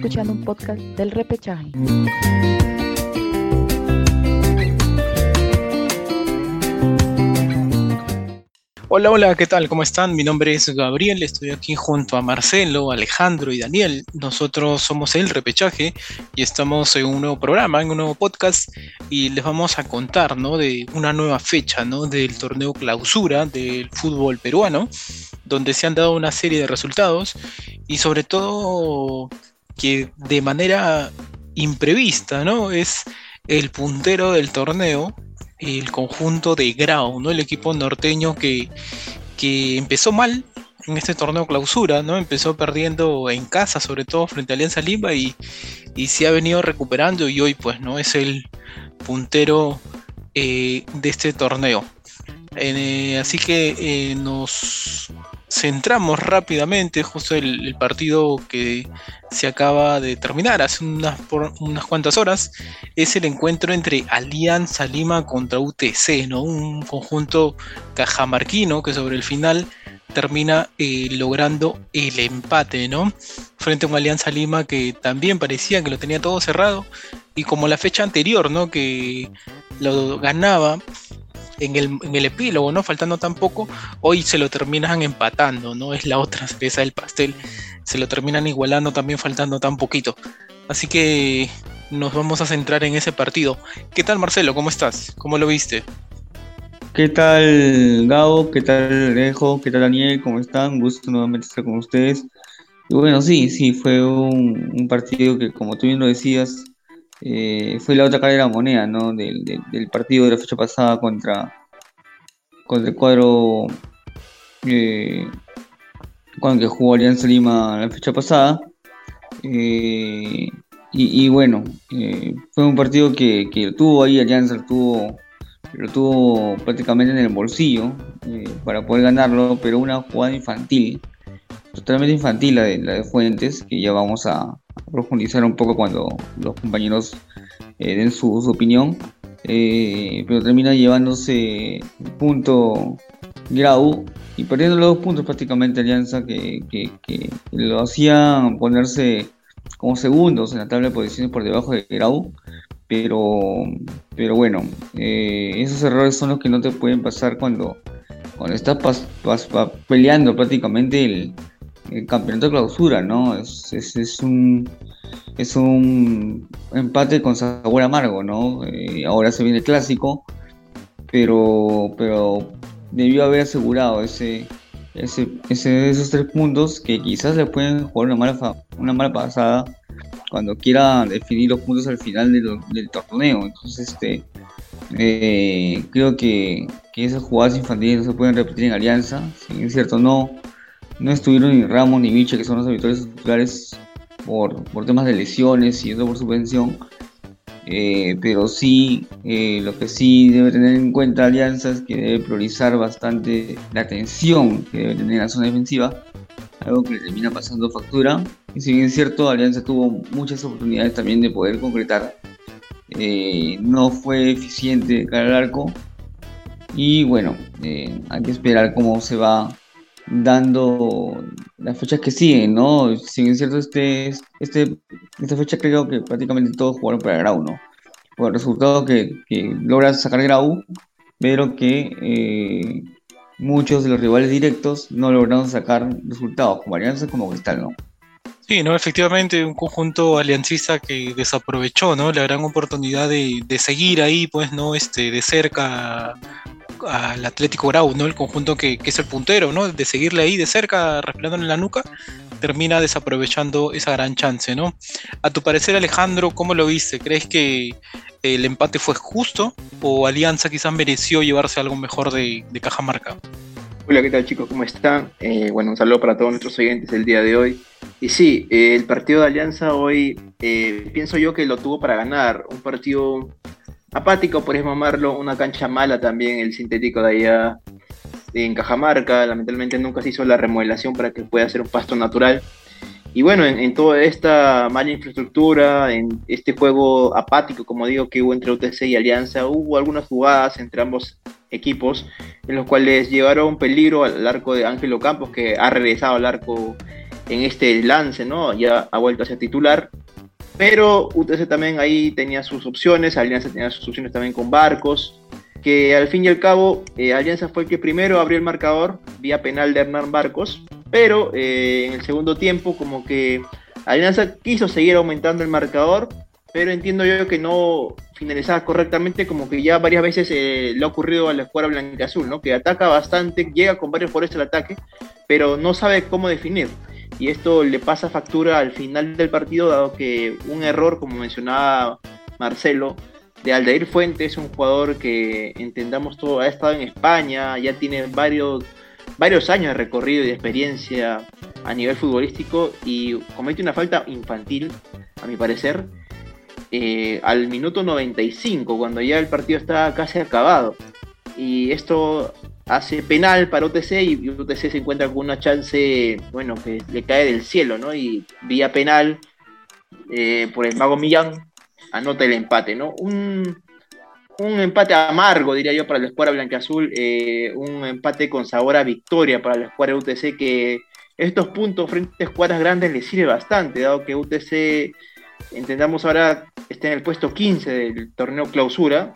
escuchando un podcast del repechaje. Hola, hola, ¿qué tal? ¿Cómo están? Mi nombre es Gabriel, estoy aquí junto a Marcelo, Alejandro y Daniel. Nosotros somos El Repechaje y estamos en un nuevo programa, en un nuevo podcast y les vamos a contar, ¿no? De una nueva fecha, ¿no? Del torneo clausura del fútbol peruano, donde se han dado una serie de resultados y sobre todo que de manera imprevista, ¿no? Es el puntero del torneo el conjunto de Grau, ¿no? El equipo norteño que, que empezó mal en este torneo clausura, ¿no? Empezó perdiendo en casa, sobre todo frente a Alianza Lima, y, y se ha venido recuperando y hoy pues no es el puntero eh, de este torneo. Eh, así que eh, nos centramos rápidamente, justo el, partido que se acaba de terminar hace unas, unas cuantas horas, es el encuentro entre Alianza Lima contra UTC, ¿no? un conjunto cajamarquino que sobre el final termina eh, logrando el empate, ¿no? Frente a una Alianza Lima que también parecía que lo tenía todo cerrado y como la fecha anterior, ¿no? Que lo ganaba en el, epílogo, ¿no? Faltando tan poco, hoy se lo terminan empatando, ¿no? Es la otra cereza del pastel. Se lo terminan igualando también faltando tan poquito. Así que nos vamos a centrar en ese partido. ¿Qué tal Marcelo? ¿Cómo estás? ¿Cómo lo viste? ¿Qué tal Gabo? ¿Qué tal Alejo? ¿Qué tal Daniel? ¿Cómo están? Gusto nuevamente estar con ustedes. Y bueno, sí, sí, fue un partido que como tú bien lo decías, eh, fue la otra cara de la moneda, ¿no? Del, partido de la fecha pasada contra, contra el cuadro eh, que jugó Alianza Lima la fecha pasada. Eh, y, bueno, fue un partido que, que, tuvo ahí, Alianza lo tuvo, lo tuvo prácticamente en el bolsillo para poder ganarlo, pero una jugada infantil, totalmente infantil la de, la de Fuentes, que ya vamos a, profundizar un poco cuando los compañeros eh, den su, opinión. Eh, pero termina llevándose punto Grau y perdiendo los dos puntos prácticamente Alianza que, lo hacían ponerse como segundos en la tabla de posiciones por debajo de Grau. Pero, pero bueno, eh, esos errores son los que no te pueden pasar cuando, cuando estás peleando prácticamente el, el campeonato de clausura, ¿no? Es, es, un, es un empate con sabor amargo, ¿no? Eh, ahora se viene el clásico, pero, pero debió haber asegurado ese, ese, esos tres puntos que quizás le pueden jugar una mala, una mala pasada cuando quiera definir los puntos al final del torneo. Entonces, este, eh, creo que, que, esas jugadas infantiles no se pueden repetir en Alianza. Si es cierto, no no estuvieron ni Ramos ni Miche, que son los habituales titulares por, por temas de lesiones y eso por subvención. Eh, pero sí, eh, lo que sí debe tener en cuenta Alianza es que debe priorizar bastante la atención que debe tener la zona defensiva, algo que le termina pasando factura. Y si bien es cierto, Alianza tuvo muchas oportunidades también de poder concretar, eh, no fue eficiente cara al arco. Y bueno, hay que esperar cómo se va dando las fechas que siguen, ¿no? Si es cierto, este, este, esta fecha creo que prácticamente todos jugaron para Grau, ¿no? Por el resultado que, que logra sacar Grau, pero que eh, muchos de los rivales directos no lograron sacar resultados, como Alianza como Cristal, ¿no? Sí, no, efectivamente, un conjunto aliancista que desaprovechó, ¿no? La gran oportunidad de, de seguir ahí, pues, ¿no? Este, de cerca al Atlético Grau, ¿no? El conjunto que, es el puntero, ¿no? De seguirle ahí de cerca, respirándole en la nuca, termina desaprovechando esa gran chance, ¿no? A tu parecer, Alejandro, ¿cómo lo viste? ¿Crees que el empate fue justo o Alianza quizás mereció llevarse algo mejor de, Cajamarca? Hola, ¿qué tal chicos? ¿Cómo están? Eh, bueno, un saludo para todos nuestros oyentes el día de hoy. Y sí, eh, el partido de Alianza hoy eh, pienso yo que lo tuvo para ganar. Un partido apático, por llamarlo, una cancha mala también, el sintético de allá en Cajamarca, lamentablemente nunca se hizo la remodelación para que pueda ser un pasto natural. Y bueno, en, toda esta mala infraestructura, en este juego apático, como digo, que hubo entre UTC y Alianza, hubo algunas jugadas entre ambos equipos en los cuales llegaron peligro al arco de Ángelo Campos, que ha regresado al arco en este lance, ¿no? Ya ha vuelto a ser titular. Pero UTC también ahí tenía sus opciones, Alianza tenía sus opciones también con Barcos, que al fin y al cabo eh, Alianza fue el que primero abrió el marcador vía penal de Hernán Barcos, pero eh, en el segundo tiempo como que Alianza quiso seguir aumentando el marcador, pero entiendo yo que no finalizaba correctamente, como que ya varias veces eh, le ha ocurrido a la escuadra blanca azul, ¿no? Que ataca bastante, llega con varios por el ataque, pero no sabe cómo definir. Y esto le pasa factura al final del partido, dado que un error, como mencionaba Marcelo, de Aldair Fuentes, un jugador que entendamos todo, ha estado en España, ya tiene varios, varios años de recorrido y de experiencia a nivel futbolístico y comete una falta infantil, a mi parecer, eh, al minuto 95, cuando ya el partido está casi acabado. Y esto hace penal para UTC y UTC se encuentra con una chance, bueno, que le cae del cielo, ¿no? Y vía penal eh, por el mago Millán anota el empate, ¿no? Un, empate amargo, diría yo, para la escuadra blanca-azul, eh, un empate con sabor a victoria para la escuadra UTC, que estos puntos frente a escuadras grandes le sirve bastante, dado que UTC, entendamos ahora, está en el puesto 15 del torneo clausura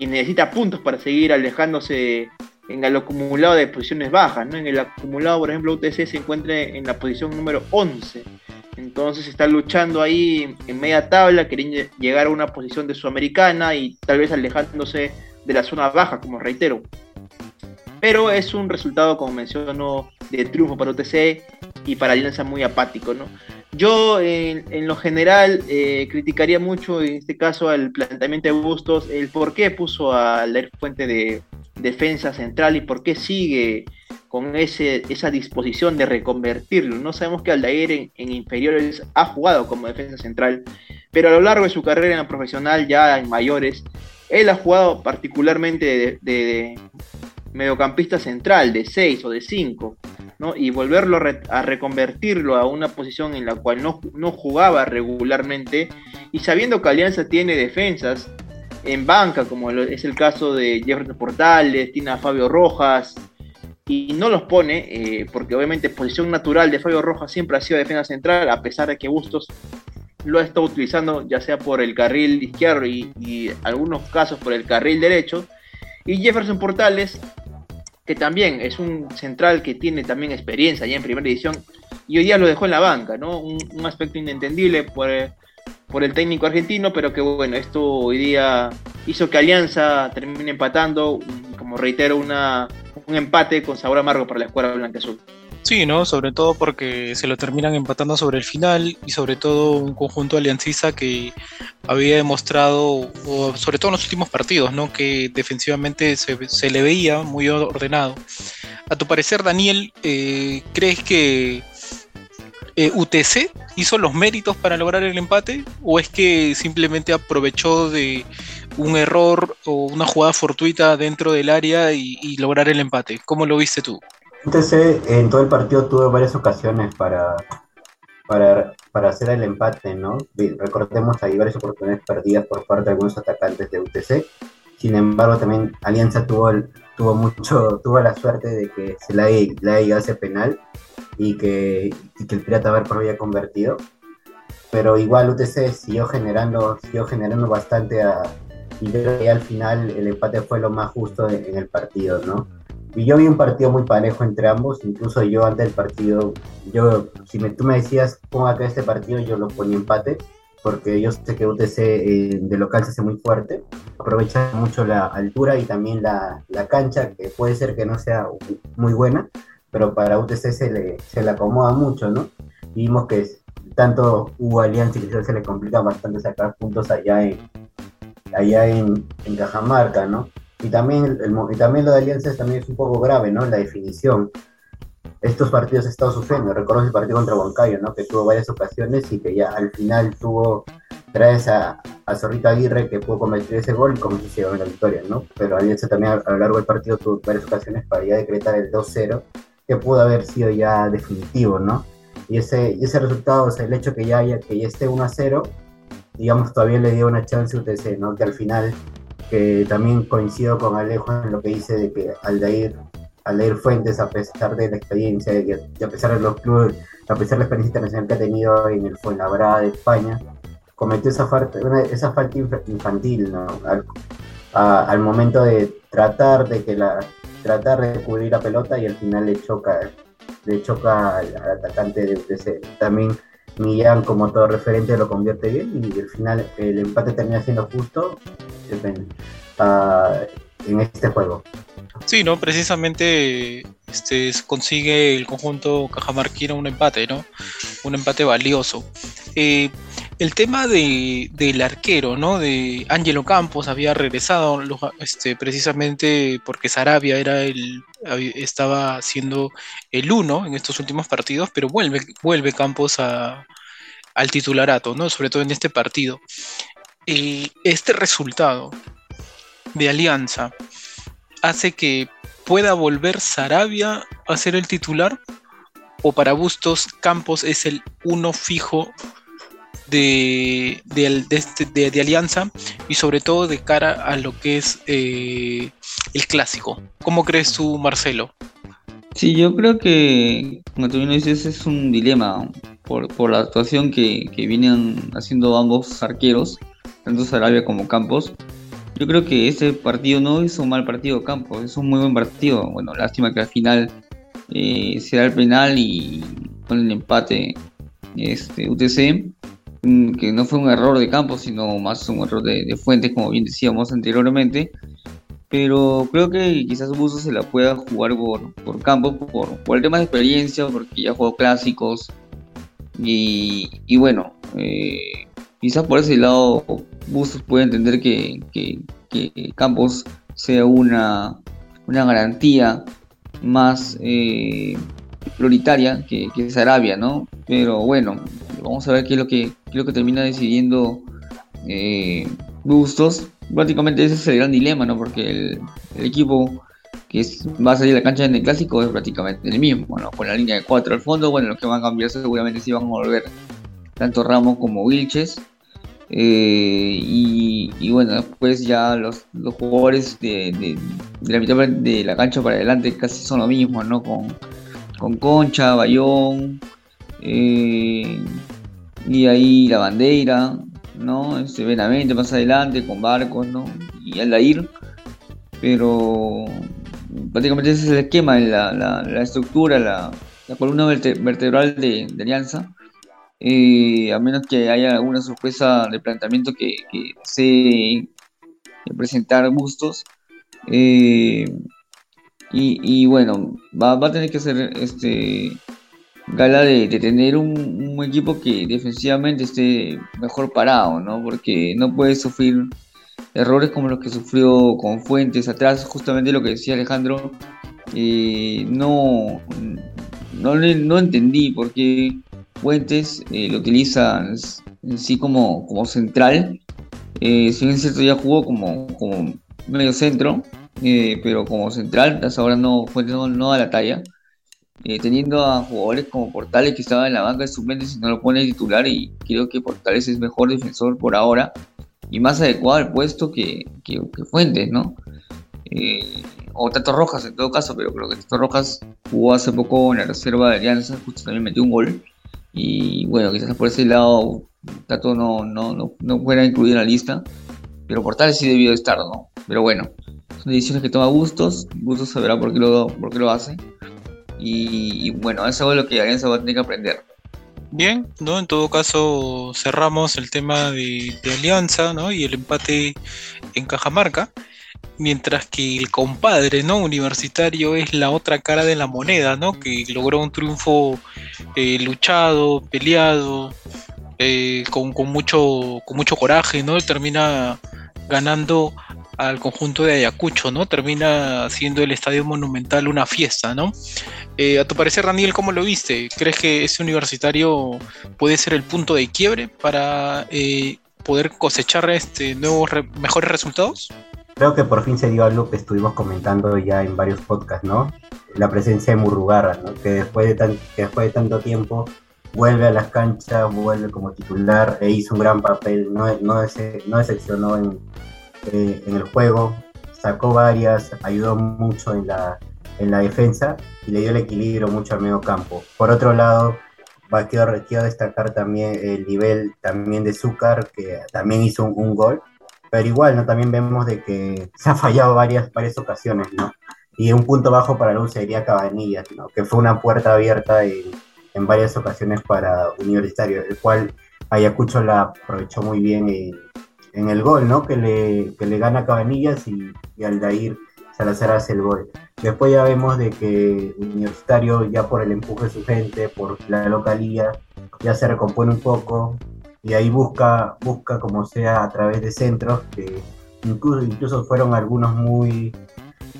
y necesita puntos para seguir alejándose en el acumulado de posiciones bajas, ¿no? En el acumulado, por ejemplo, UTC se encuentra en la posición número 11 entonces está luchando ahí en media tabla, queriendo llegar a una posición de sudamericana y tal vez alejándose de la zona baja, como reitero. Pero es un resultado, como menciono, de triunfo para UTC y para Alianza muy apático, ¿no? Yo, en, lo general, eh, criticaría mucho, en este caso, al planteamiento de Bustos, el por qué puso a Leer Fuente de defensa central y por qué sigue con ese, esa disposición de reconvertirlo. No sabemos que Aldair en, en, inferiores ha jugado como defensa central, pero a lo largo de su carrera en la profesional, ya en mayores, él ha jugado particularmente de, mediocampista central, de 6 o de 5, y volverlo a, reconvertirlo a una posición en la cual no, no jugaba regularmente, y sabiendo que Alianza tiene defensas en banca, como es el caso de Jefferson Portales, tiene a Fabio Rojas, y no los pone, eh, porque obviamente posición natural de Fabio Rojas siempre ha sido defensa central, a pesar de que Bustos lo ha estado utilizando ya sea por el carril izquierdo y, y algunos casos por el carril derecho. Y Jefferson Portales, que también es un central que tiene también experiencia ya en primera edición, y hoy día lo dejó en la banca, ¿no? Un, un aspecto inentendible por, por el técnico argentino, pero que bueno, esto hoy día hizo que Alianza termine empatando, como reitero, una, un empate con sabor amargo para la escuadra blanca azul. Sí, ¿no? Sobre todo porque se lo terminan empatando sobre el final y sobre todo un conjunto aliancista que había demostrado, sobre todo en los últimos partidos, ¿no? Que defensivamente se, le veía muy ordenado. A tu parecer, Daniel, eh, ¿crees que eh, UTC hizo los méritos para lograr el empate o es que simplemente aprovechó de un error o una jugada fortuita dentro del área y, lograr el empate? ¿Cómo lo viste tú? UTC en todo el partido tuvo varias ocasiones para, para, para hacer el empate, ¿no? Recordemos ahí varias oportunidades perdidas por parte de algunos atacantes de UTC. Sin embargo, también Alianza tuvo, tuvo mucho, tuvo la suerte de que se la, la hace penal y que, el Pirata Barco había convertido. Pero igual UTC siguió generando, siguió generando bastante a, y creo que al final el empate fue lo más justo en, el partido, ¿no? Y yo vi un partido muy parejo entre ambos, incluso yo antes del partido, yo, si me, tú me decías, ponga acá este partido, yo lo ponía empate, porque yo sé que UTC eh, de local se hace muy fuerte, aprovecha mucho la altura y también la, la, cancha, que puede ser que no sea muy buena, pero para UTC se le, se le acomoda mucho, ¿no? vimos que tanto hubo Alianza y se le complica bastante sacar puntos allá en, allá en, en Cajamarca, ¿no? Y también, el, y también lo de Alianza también es un poco grave, ¿no? La definición. Estos partidos han estado sufriendo. Recuerdo el partido contra Huancayo, ¿no? Que tuvo varias ocasiones y que ya al final tuvo, traes a, a Zorrita Aguirre que pudo convertir ese gol y como se llegó la victoria, ¿no? Pero Alianza también a, lo largo del partido tuvo varias ocasiones para ya decretar el 2-0 que pudo haber sido ya definitivo, ¿no? Y ese, y ese resultado, o sea, el hecho que ya, haya, que ya esté 1 0, digamos, todavía le dio una chance a UTC, ¿no? Que al final, que también coincido con Alejo en lo que dice de que Aldair, Aldair Fuentes, a pesar de la experiencia y a pesar de los clubes, a pesar de la experiencia internacional que ha tenido en el Fuenlabrada de España, cometió esa falta, esa falta infantil ¿no? al, momento de tratar de que la tratar de cubrir la pelota y al final le choca le choca al, atacante de UTC. También Millán como todo referente lo convierte bien y al final el empate termina siendo justo en este juego. Sí, ¿no? Precisamente este, consigue el conjunto Cajamarquino un empate, ¿no? Un empate valioso. Eh, el tema de, del arquero, ¿no? De Ángelo Campos había regresado este, precisamente porque Sarabia era el, estaba siendo el uno en estos últimos partidos, pero vuelve, vuelve Campos a, al titularato, ¿no? Sobre todo en este partido. Eh, este resultado de Alianza hace que pueda volver Sarabia a ser el titular? ¿O para Bustos Campos es el uno fijo de, este, de, Alianza y sobre todo de cara a lo que es eh, el clásico? ¿Cómo crees tú, Marcelo? Sí, yo creo que, como tú bien dices, es un dilema por, la actuación que, que vienen haciendo ambos arqueros, tanto Sarabia como Campos. Yo creo que ese partido no es un mal partido Campos, es un muy buen partido. Bueno, lástima que al final eh, se el penal y con el empate este, UTC, que no fue un error de Campos, sino más un error de, Fuentes, como bien decíamos anteriormente. Pero creo que quizás Buzo se la pueda jugar por, por Campos, por, el tema de experiencia, porque ya jugó clásicos. Y, bueno, eh, quizás por ese lado Bustos puede entender que, Campos sea una, una garantía más eh, prioritaria que, que Sarabia, ¿no? Pero bueno, vamos a ver qué es lo que, lo que termina decidiendo eh, Bustos. Prácticamente ese es el gran dilema, ¿no? Porque el, equipo que va a salir a la cancha en el clásico es prácticamente el mismo, ¿no? Con la línea de 4 al fondo, bueno, lo que van a cambiar seguramente sí van a volver tanto Ramos como Wilches. Eh, y, bueno, después ya los, los jugadores de, la mitad de la cancha para adelante casi son lo mismo, ¿no? Con, con Concha, Bayón, eh, y ahí la bandera, ¿no? Este Benavente más adelante, con Barcos, ¿no? Y Aldair, pero prácticamente ese es el esquema, la, la, estructura, la, columna vertebral de Alianza eh, a menos que haya alguna sorpresa de planteamiento que, que se presentar gustos. Eh, y, bueno, va, a tener que ser este gala de, tener un, equipo que defensivamente esté mejor parado, ¿no? Porque no puede sufrir errores como los que sufrió con Fuentes atrás, justamente lo que decía Alejandro. Eh, no, no, no entendí por qué Fuentes eh, lo utiliza en sí como, como central. Eh, si bien cierto, ya jugó como, como medio centro, eh, pero como central, hasta ahora no, Fuentes no, da la talla. Teniendo a jugadores como Portales que estaban en la banca de suplentes y no lo pone titular, y creo que Portales es mejor defensor por ahora y más adecuado al puesto que, que, Fuentes, ¿no? o Tato Rojas en todo caso, pero creo que Tato Rojas jugó hace poco en la reserva de Alianza, justo también metió un gol. Y bueno, quizás por ese lado Tato no, no, no, no fuera incluido en la lista, pero Portales sí debió estar, ¿no? Pero bueno, son decisiones que toma Bustos, Bustos sabrá por qué lo, por qué lo hace. Y, bueno, eso es lo que Alianza va a tener que aprender. Bien, ¿no? En todo caso cerramos el tema de, Alianza, ¿no? Y el empate en Cajamarca mientras que el compadre no universitario es la otra cara de la moneda, ¿no? que logró un triunfo eh, luchado, peleado, eh, con, mucho, con mucho coraje, ¿no? termina ganando al conjunto de Ayacucho, ¿no? Termina siendo el Estadio Monumental una fiesta, ¿no? Eh, a tu parecer, Daniel, ¿cómo lo viste? ¿Crees que ese universitario puede ser el punto de quiebre para poder cosechar este nuevos mejores resultados? creo que por fin se dio algo que estuvimos comentando ya en varios podcasts, ¿no? La presencia de Murrugarra, ¿no? Que después de, tan, que después de tanto tiempo vuelve a las canchas, vuelve como titular e hizo un gran papel, no, no, no decepcionó en, eh, en el juego, sacó varias, ayudó mucho en la, en la defensa y le dio el equilibrio mucho al medio campo. Por otro lado, quiero, quiero destacar también el nivel también de Zúcar, que también hizo un, gol, pero igual, ¿no? También vemos de que se ha fallado varias, varias ocasiones, ¿no? Y un punto bajo para la sería Cabanillas, ¿no? Que fue una puerta abierta en, en varias ocasiones para Universitario, el cual Ayacucho la aprovechó muy bien en, en el gol, ¿no? Que le, que le gana Cabanillas y, y Aldair Salazar hace el gol. Después ya vemos de que Universitario, ya por el empuje de su gente, por la localía, ya se recompone un poco y ahí busca, busca como sea a través de centros que incluso, incluso fueron algunos muy,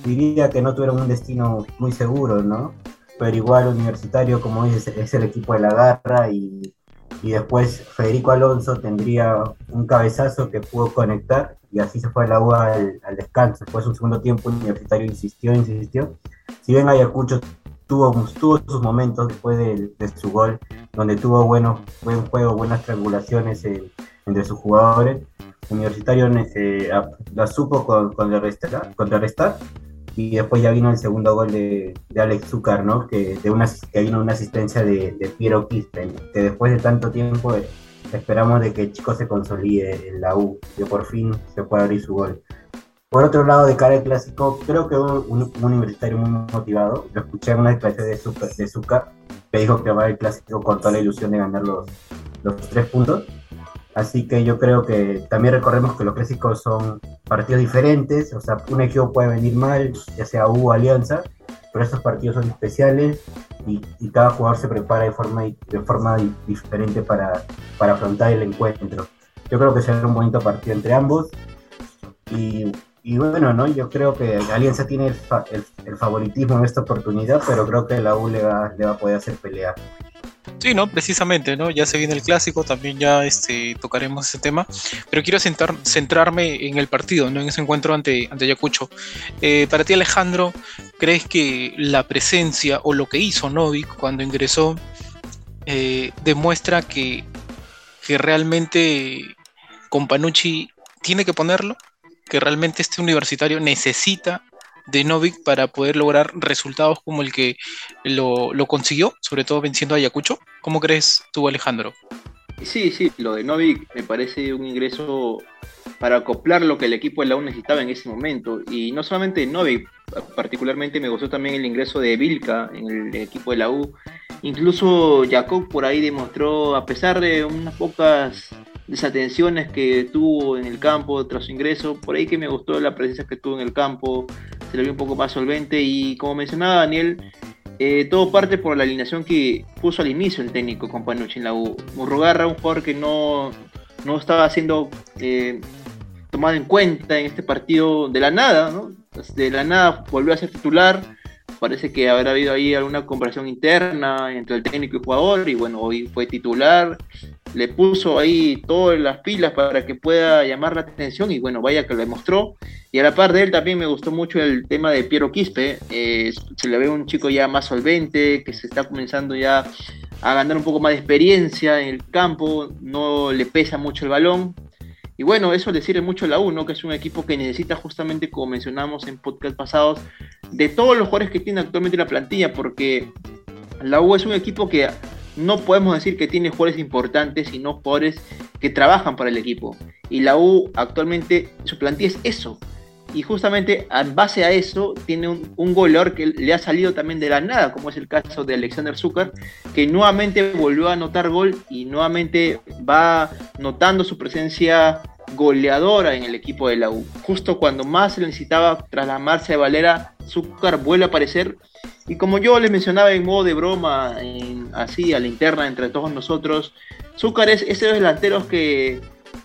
diría que no tuvieron un destino muy seguro, ¿no? Pero igual Universitario, como dices, es el equipo de la garra y y después Federico Alonso tendría un cabezazo que pudo conectar y así se fue la U al, descanso. Después un segundo tiempo universitario insistió, insistió. Si bien Ayacucho tuvo, tuvo sus momentos después de, su gol, donde tuvo bueno, buen juego, buenas triangulaciones entre sus jugadores, Universitario eh, la supo contrarrestar, contrarrestar y después ya vino el segundo gol de, Alex Zúcar, ¿no? Que, de una, que vino una asistencia de, Piero Quispe, que después de tanto tiempo eh, esperamos de que el chico se consolide en la U, que por fin se pueda abrir su gol. Por otro lado, de cara al clásico, creo que un, universitario muy motivado. Lo escuché en una declaración de Zúcar, de Zúcar que dijo que va al clásico con toda la ilusión de ganar los, los tres puntos. Así que yo creo que también recordemos que los clásicos son partidos diferentes, o sea, un equipo puede venir mal, ya sea U o Alianza, pero estos partidos son especiales y, cada jugador se prepara de forma, de forma diferente para, para afrontar el encuentro. Yo creo que será un bonito partido entre ambos y, bueno, ¿no? yo creo que Alianza tiene el, el, favoritismo en esta oportunidad, pero creo que la U le va, le va a poder hacer pelear. Sí, no, precisamente, ¿no? Ya se viene el clásico, también ya este, tocaremos ese tema, pero quiero centrarme en el partido, ¿no? En ese encuentro ante, ante Ayacucho. Eh, para ti, Alejandro, ¿crees que la presencia o lo que hizo Novik cuando ingresó eh, demuestra que, que realmente Companucci tiene que ponerlo? ¿Que realmente este universitario necesita de Novik para poder lograr resultados como el que lo, consiguió, sobre todo venciendo a Ayacucho? ¿Cómo crees tú, Alejandro? Sí, sí, lo de Novik me parece un ingreso para acoplar lo que el equipo de la U necesitaba en ese momento. Y no solamente Novik, particularmente me gustó también el ingreso de Vilca en el equipo de la U. Incluso Jacob por ahí demostró, a pesar de unas pocas desatenciones que tuvo en el campo tras su ingreso, por ahí que me gustó la presencia que tuvo en el campo, se le vio un poco más solvente y como mencionaba Daniel, eh, todo parte por la alineación que puso al inicio el técnico con Panucci en la U. Murrugarra, un jugador que no, no estaba siendo eh, tomado en cuenta en este partido de la nada, ¿no? De la nada volvió a ser titular. Parece que habrá habido ahí alguna comparación interna entre el técnico y el jugador y bueno, hoy fue titular le puso ahí todas las pilas para que pueda llamar la atención y bueno, vaya que lo demostró. Y a la par de él también me gustó mucho el tema de Piero Quispe, eh, se le ve un chico ya más solvente, que se está comenzando ya a ganar un poco más de experiencia en el campo, no le pesa mucho el balón. Y bueno, eso le sirve mucho a la U, que es un equipo que necesita justamente, como mencionamos en podcast pasados, de todos los jugadores que tiene actualmente la plantilla, porque la U es un equipo que no podemos decir que tiene jugadores importantes, sino jugadores que trabajan para el equipo. Y la U actualmente, su plantilla es eso. Y justamente en base a eso tiene un, goleador que le ha salido también de la nada, como es el caso de Alexander Zucker, que nuevamente volvió a anotar gol y nuevamente va notando su presencia goleadora en el equipo de la U. Justo cuando más se necesitaba tras la marcha de Valera, Zucker vuelve a aparecer y como yo les mencionaba en modo de broma, así a la interna entre todos nosotros, Zúcar es ese de los delanteros que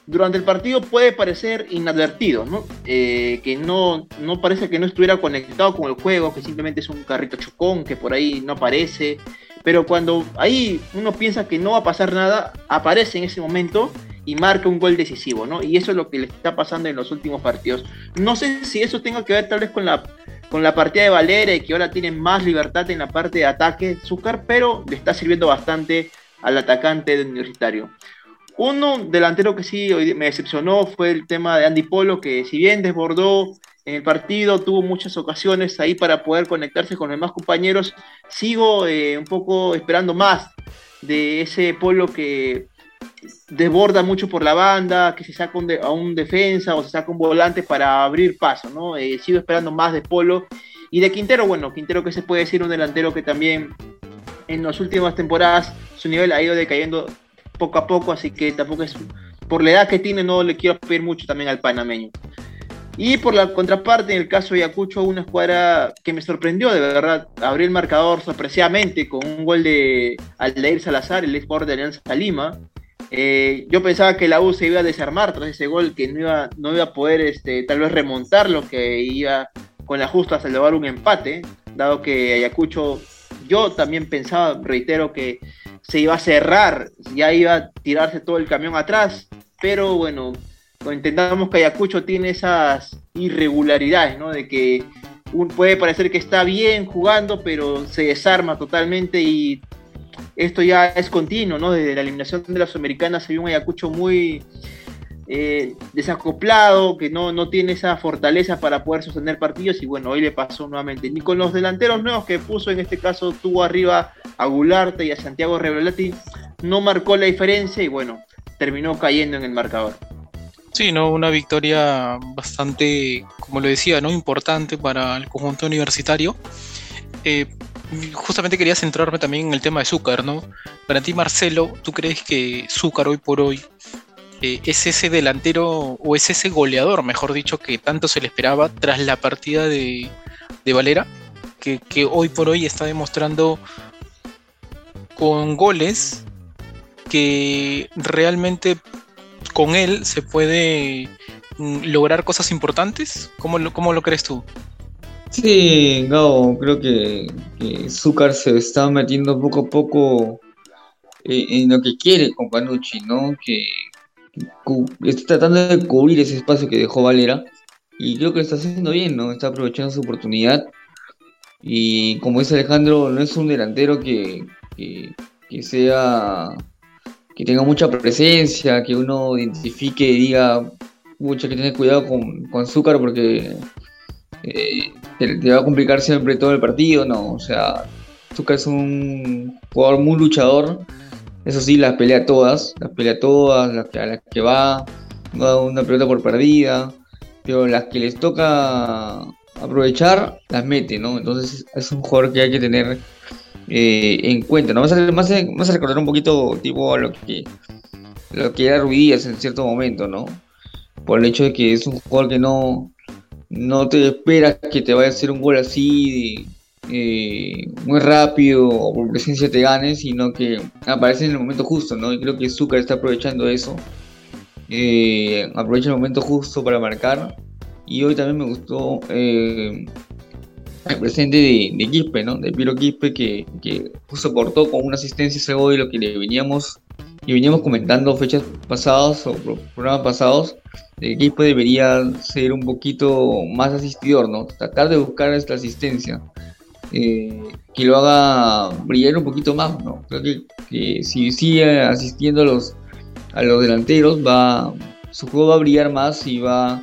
durante el partido puede parecer inadvertido, ¿no? Eh, que no, no parece que no estuviera conectado con el juego, que simplemente es un carrito chocón que por ahí no aparece. Pero cuando ahí uno piensa que no va a pasar nada, aparece en ese momento y marca un gol decisivo, ¿no? Y eso es lo que le está pasando en los últimos partidos. No sé si eso tenga que ver tal vez con la con la partida de Valera y que ahora tiene más libertad en la parte de ataque, Zúcar, pero le está sirviendo bastante al atacante del Universitario. Uno delantero que sí me decepcionó fue el tema de Andy Polo, que si bien desbordó en el partido, tuvo muchas ocasiones ahí para poder conectarse con los demás compañeros, sigo eh, un poco esperando más de ese polo que desborda mucho por la banda, que se saca a un defensa o se saca un volante para abrir paso, ¿no? Eh, sigo esperando más de Polo. Y de Quintero, bueno, Quintero que se puede decir un delantero que también en las últimas temporadas su nivel ha ido decayendo poco a poco, así que tampoco es, por la edad que tiene, no le quiero pedir mucho también al panameño. Y por la contraparte, en el caso de Ayacucho, una escuadra que me sorprendió, de verdad, abrió el marcador sorpresivamente con un gol de Aldair Salazar, el ex de Alianza Lima, eh, yo pensaba que la U se iba a desarmar tras ese gol, que no iba, no iba a poder este, tal vez remontar lo que iba con la justa a salvar un empate, dado que Ayacucho, yo también pensaba, reitero, que se iba a cerrar, ya iba a tirarse todo el camión atrás, pero bueno, intentamos que Ayacucho tiene esas irregularidades, ¿no? De que puede parecer que está bien jugando, pero se desarma totalmente y esto ya es continuo, ¿no? Desde la eliminación de las americanas se vio un Ayacucho muy eh, desacoplado, que no, no tiene esa fortaleza para poder sostener partidos y bueno, hoy le pasó nuevamente. Ni con los delanteros nuevos que puso, en este caso tuvo arriba a Gularte y a Santiago Revelati, no marcó la diferencia y bueno, terminó cayendo en el marcador. Sí, ¿no? Una victoria bastante, como lo decía, ¿no? Importante para el conjunto universitario. Eh, justamente quería centrarme también en el tema de Zúcar, ¿no? Para ti, Marcelo, ¿tú crees que Zúcar hoy por hoy eh, es ese delantero o es ese goleador, mejor dicho, que tanto se le esperaba tras la partida de, Valera? Que, hoy por hoy está demostrando con goles que realmente con él se puede mm, lograr cosas importantes. ¿Cómo cómo lo crees tú? Sí, Gabo, creo que, que Zúcar se está metiendo poco a poco en, lo que quiere con Panucci, ¿no? Que, está tratando de cubrir ese espacio que dejó Valera y creo que lo está haciendo bien, ¿no? Está aprovechando su oportunidad y como dice Alejandro, no es un delantero que, que, sea que tenga mucha presencia, que uno identifique y diga, mucha que tener cuidado con, con Azúcar porque eh, te, va a complicar siempre todo el partido, no, o sea, Zucca es un jugador muy luchador, eso sí, las pelea todas, las pelea todas, las que, a las que va, no da una pelota por perdida, pero las que les toca aprovechar, las mete, ¿no? Entonces es un jugador que hay que tener eh, en cuenta, ¿no? Vamos a, recordar un poquito tipo lo que, lo que era Ruidías en cierto momento, ¿no? Por el hecho de que es un jugador que no, no te esperas que te vaya a hacer un gol así eh, muy rápido o por presencia te gane, sino que aparece en el momento justo, ¿no? Y creo que Zucker está aprovechando eso. Eh, aprovecha el momento justo para marcar. Y hoy también me gustó eh, el presente de, de Quispe, ¿no? De Piro Quispe, que, que justo cortó con una asistencia ese gol y lo que le veníamos y veníamos comentando fechas pasadas o programas pasados, el equipo debería ser un poquito más asistidor, ¿no? Tratar de buscar esta asistencia, eh, que lo haga brillar un poquito más, ¿no? Creo que, si sigue asistiendo a los, a los delanteros, va, su juego va a brillar más y va,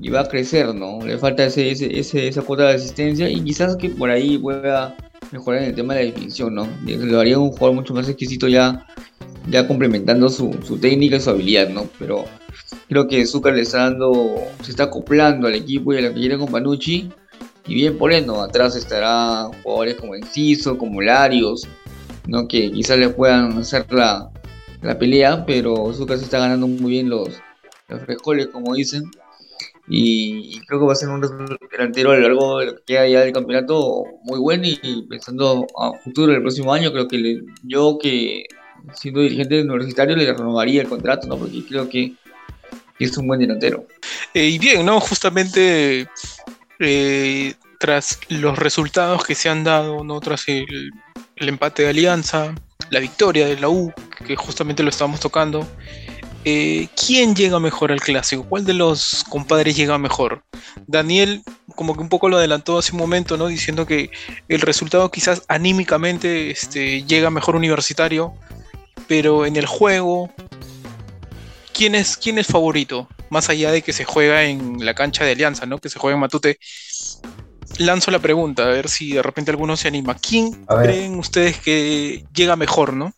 y va a crecer, ¿no? Le falta ese, esa cuota de asistencia y quizás que por ahí pueda mejorar en el tema de la definición, ¿no? Lo haría un jugador mucho más exquisito ya ya complementando su, técnica y su habilidad, ¿no? Pero creo que Zúcar le está dando, se está acoplando al equipo y a lo que quiere con Panucci. Y bien por eso, atrás estará jugadores como Enciso, como Larios, ¿no? Que quizás le puedan hacer la, pelea, pero Zúcar se está ganando muy bien los, los frijoles, como dicen. Y, creo que va a ser un delantero a lo largo de lo que queda ya del campeonato muy bueno y pensando a futuro el próximo año creo que yo que siendo dirigente universitario le renovaría el contrato, ¿no? Porque creo que es un buen delantero. Eh, y bien, ¿no? Justamente eh, tras los resultados que se han dado, ¿no? Tras el, empate de Alianza, la victoria de la U, que justamente lo estábamos tocando. Eh, ¿Quién llega mejor al clásico? ¿Cuál de los compadres llega mejor? Daniel, como que un poco lo adelantó hace un momento, ¿no? Diciendo que el resultado quizás anímicamente este, llega mejor universitario, pero en el juego, ¿quién es, quién es favorito? Más allá de que se juega en la cancha de Alianza, ¿no? Que se juega en Matute. Lanzo la pregunta, a ver si de repente alguno se anima. ¿Quién creen ustedes que llega mejor, no?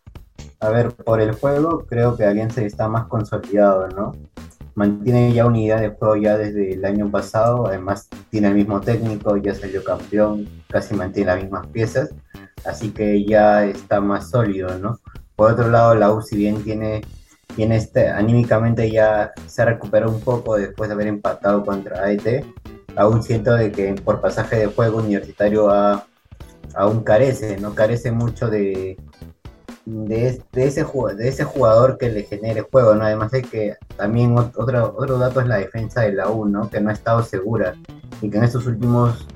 A ver, por el juego creo que Alianza está más consolidado, ¿no? Mantiene ya unidad de juego ya desde el año pasado, además tiene el mismo técnico, ya salió campeón, casi mantiene las mismas piezas, así que ya está más sólido, ¿no? Por otro lado, la U si bien tiene, tiene este, anímicamente ya se recuperó un poco después de haber empatado contra AET, aún siento de que por pasaje de juego universitario aún carece, ¿no? Carece mucho de, de, ese, de ese jugador que le genere juego, ¿no? Además de que también otro, otro dato es la defensa de la U, ¿no? Que no ha estado segura y que en estos últimos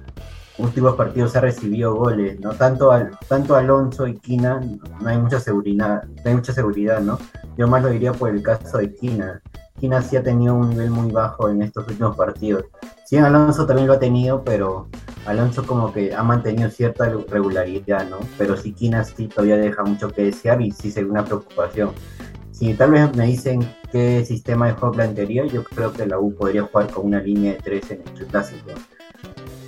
últimos partidos ha recibido goles, ¿no? Tanto, al, tanto Alonso y Quina no hay mucha seguridad, no hay mucha seguridad, ¿no? Yo más lo diría por el caso de Quina. Quina sí ha tenido un nivel muy bajo en estos últimos partidos. Sí, Alonso también lo ha tenido, pero Alonso como que ha mantenido cierta regularidad, ¿no? Pero sí Quina sí todavía deja mucho que desear y sí sería una preocupación. Si tal vez me dicen qué sistema de juego plantearía, yo creo que la U podría jugar con una línea de tres en el clásico.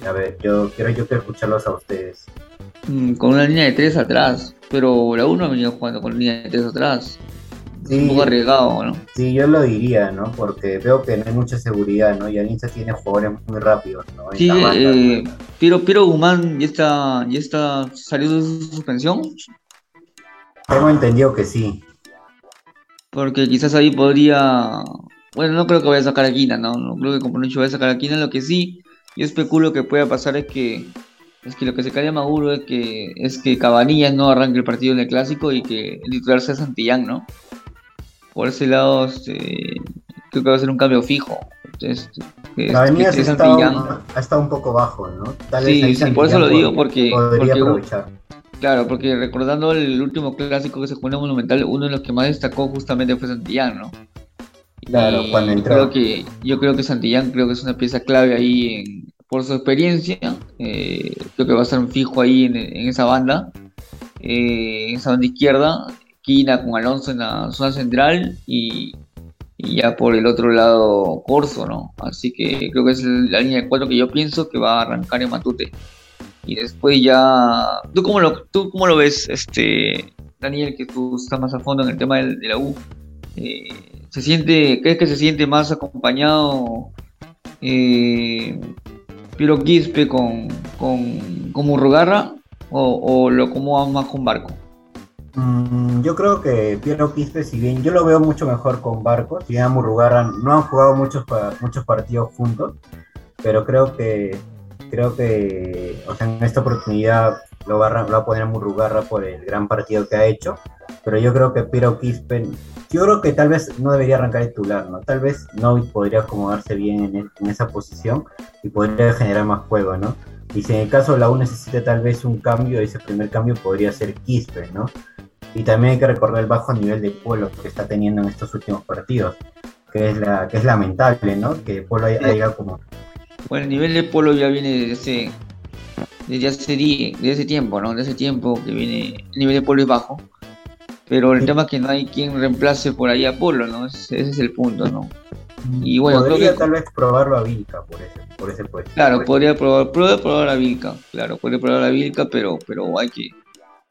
A ver, yo quiero, yo quiero escucharlos a ustedes. Mm, con una línea de tres atrás, pero la U no ha venido jugando con línea de tres atrás. Sí, un poco arriesgado, ¿no? Sí, yo lo diría, ¿no? Porque veo que no hay mucha seguridad, ¿no? Y Alianza tiene jugadores muy rápidos, ¿no? sí, eh, Piero, Piero Guzmán ya está, ya está saliendo de su suspensión. Tengo entendido que sí. Porque quizás ahí podría. Bueno, no creo que vaya a sacar a Quina, ¿no? No creo que Compromiso vaya a sacar a Quina. Lo que sí, yo especulo que pueda pasar es que es que lo que se cae Maduro es que es que Cabanillas no arranque el partido en el clásico y que el titular sea Santillán, ¿no? Por ese lado este, creo que va a ser un cambio fijo. Este, Cabanillas ha, estado, ha estado un poco bajo, ¿no? sí, sí por eso lo digo, porque, Claro, porque recordando el último clásico que se jugó en Monumental, uno de los que más destacó justamente fue Santillán, ¿no? Claro, cuando entró. Creo que, yo creo que Santillán creo que es una pieza clave ahí por su experiencia. Eh, creo que va a estar un fijo ahí en, esa banda, eh, en esa banda izquierda con Alonso en la zona central y, ya por el otro lado Corso, ¿no? Así que creo que es la línea de cuatro que yo pienso que va a arrancar en Matute. Y después ya... ¿Tú cómo lo, tú cómo lo ves, este Daniel, que tú estás más a fondo en el tema de, la U? Eh, ¿Se siente, crees que se siente más acompañado eh, Piero Quispe con, con, con o, o lo como más con Barco? Mm, yo creo que Piero Quispe, si bien yo lo veo mucho mejor con Barco, si bien Murrugarra no han jugado muchos, muchos partidos juntos, pero creo que creo que en esta oportunidad lo va, a poner a Murrugarra por el gran partido que ha hecho, pero yo creo que Piero Quispe, yo creo que tal vez no debería arrancar titular, ¿no? Tal vez no podría acomodarse bien en, esa posición y podría generar más juego, ¿no? Y si en el caso la U necesite tal vez un cambio, ese primer cambio podría ser Quispe, ¿no? Y también hay que recordar el bajo nivel de Polo que está teniendo en estos últimos partidos, que es, la, que es lamentable, ¿no? Que Polo haya, como... Bueno, el nivel de Polo ya viene desde ese, desde hace, desde ese tiempo, ¿no? Desde ese tiempo que viene, el nivel de Polo es bajo. Pero el tema es que no hay quien reemplace por ahí a Polo, ¿no? Ese, es el punto, ¿no? Y bueno, podría tal vez probarlo a Vilca por ese, por ese puesto. Claro, podría probar, probar a Vilca, claro, podría probar a Vilca, pero, pero hay que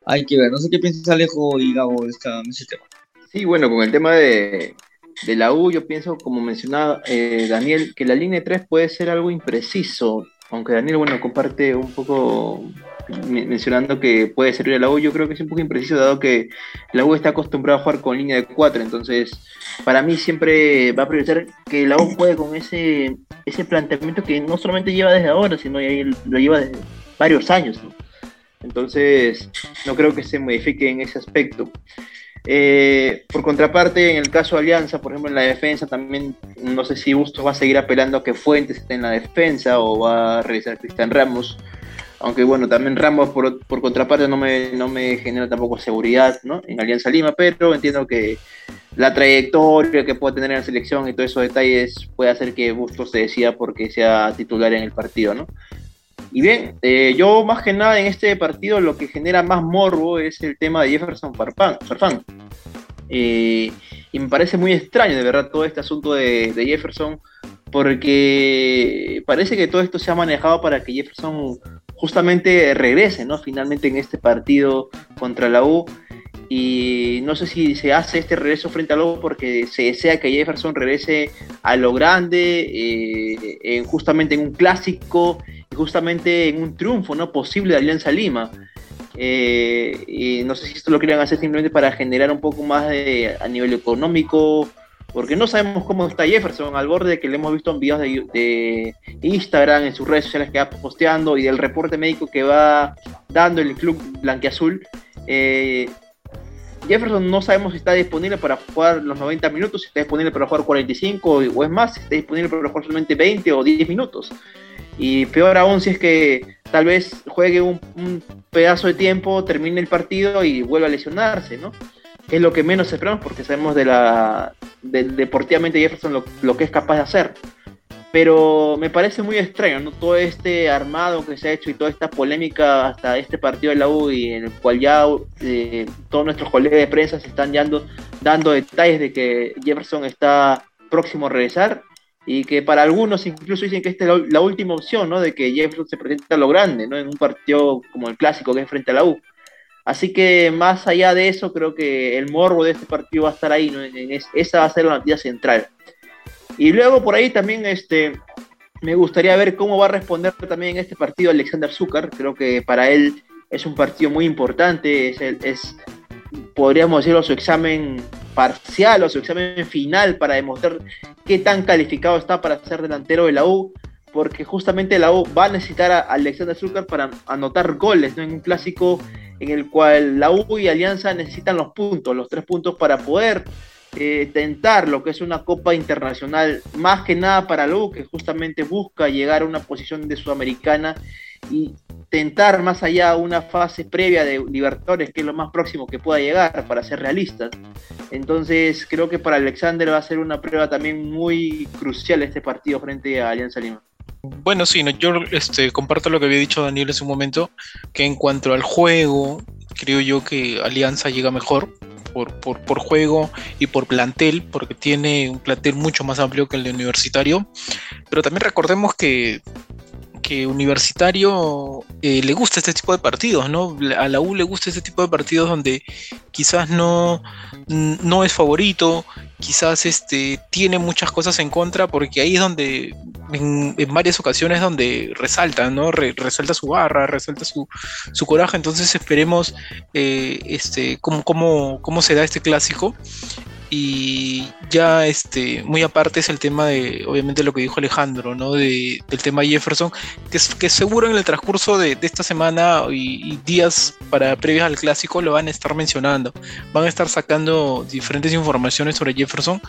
hay que ver. No sé qué piensas Alejo y Gabo de, este tema. Sí, bueno, con el tema de, la U, yo pienso, como mencionaba eh, Daniel, que la línea 3 puede ser algo impreciso, aunque Daniel, bueno, comparte un poco mencionando que puede servir a la U, yo creo que es un poco impreciso, dado que la U está acostumbrada a jugar con línea de 4, entonces para mí siempre va a priorizar que la U juegue con ese, ese planteamiento que no solamente lleva desde ahora, sino que lo lleva desde varios años. ¿no? Entonces, no creo que se modifique en ese aspecto. Eh, por contraparte, en el caso de Alianza, por ejemplo, en la defensa, también no sé si Bustos va a seguir apelando a que Fuentes esté en la defensa o va a revisar Cristian Ramos. Aunque bueno, también Ramos por, contraparte no me, no me genera tampoco seguridad ¿no? en Alianza Lima, pero entiendo que la trayectoria que puede tener en la selección y todos esos detalles puede hacer que Bustos se decida porque sea titular en el partido, ¿no? Y bien, eh, yo más que nada en este partido lo que genera más morbo es el tema de Jefferson Farfán. Eh, y me parece muy extraño, de verdad, todo este asunto de, Jefferson, porque parece que todo esto se ha manejado para que Jefferson justamente regrese, ¿no? Finalmente en este partido contra la U. Y no sé si se hace este regreso frente a Lobo porque se desea que Jefferson regrese a lo grande, eh, justamente en un clásico justamente en un triunfo no posible de Alianza Lima. Eh, y no sé si esto lo quieran hacer simplemente para generar un poco más de, a nivel económico, porque no sabemos cómo está Jefferson, al borde de que le hemos visto en videos de, Instagram, en sus redes sociales que va posteando y del reporte médico que va dando el club blanqueazul. Eh, Jefferson no sabemos si está disponible para jugar los 90 minutos, si está disponible para jugar 45 o es más, si está disponible para jugar solamente 20 o 10 minutos. Y peor aún si es que tal vez juegue un, pedazo de tiempo, termine el partido y vuelva a lesionarse, ¿no? Es lo que menos esperamos porque sabemos de la deportivamente Jefferson lo, que es capaz de hacer. Pero me parece muy extraño, ¿no? Todo este armado que se ha hecho y toda esta polémica hasta este partido de la U y en el cual ya eh, todos nuestros colegas de prensa se están dando detalles de que Jefferson está próximo a regresar y que para algunos incluso dicen que esta es la, última opción, ¿no? De que Jefferson se presente a lo grande, ¿no? En un partido como el clásico que es frente a la U. Así que más allá de eso, creo que el morbo de este partido va a estar ahí, ¿no? esa va a ser la noticia central. Y luego por ahí también este, me gustaría ver cómo va a responder también en este partido Alexander Zúcar. Creo que para él es un partido muy importante, es, es podríamos decirlo, su examen parcial o su examen final para demostrar qué tan calificado está para ser delantero de la U, porque justamente la U va a necesitar a Alexander Zucker para anotar goles ¿no? en un clásico en el cual la U y Alianza necesitan los puntos, los tres puntos para poder eh, tentar lo que es una Copa Internacional, más que nada para la U, que justamente busca llegar a una posición de Sudamericana y tentar más allá una fase previa de Libertadores, que es lo más próximo que pueda llegar, para ser realistas. Entonces, creo que para Alexander va a ser una prueba también muy crucial este partido frente a Alianza Lima. Bueno, sí, yo este, comparto lo que había dicho Daniel hace un momento, que en cuanto al juego, creo yo que Alianza llega mejor por, por, juego y por plantel, porque tiene un plantel mucho más amplio que el de universitario. Pero también recordemos que que Universitario eh, le gusta este tipo de partidos, ¿no? A la U le gusta este tipo de partidos donde quizás no, no es favorito, quizás este, tiene muchas cosas en contra, porque ahí es donde, en, varias ocasiones, donde resalta, ¿no? resalta su barra, resalta su, su coraje. Entonces esperemos eh, este, cómo, cómo, cómo se da este clásico. Y ya este, muy aparte es el tema de, obviamente lo que dijo Alejandro, ¿no? De, del tema Jefferson, que, que seguro en el transcurso de, esta semana y, días para previos al clásico lo van a estar mencionando. Van a estar sacando diferentes informaciones sobre Jefferson.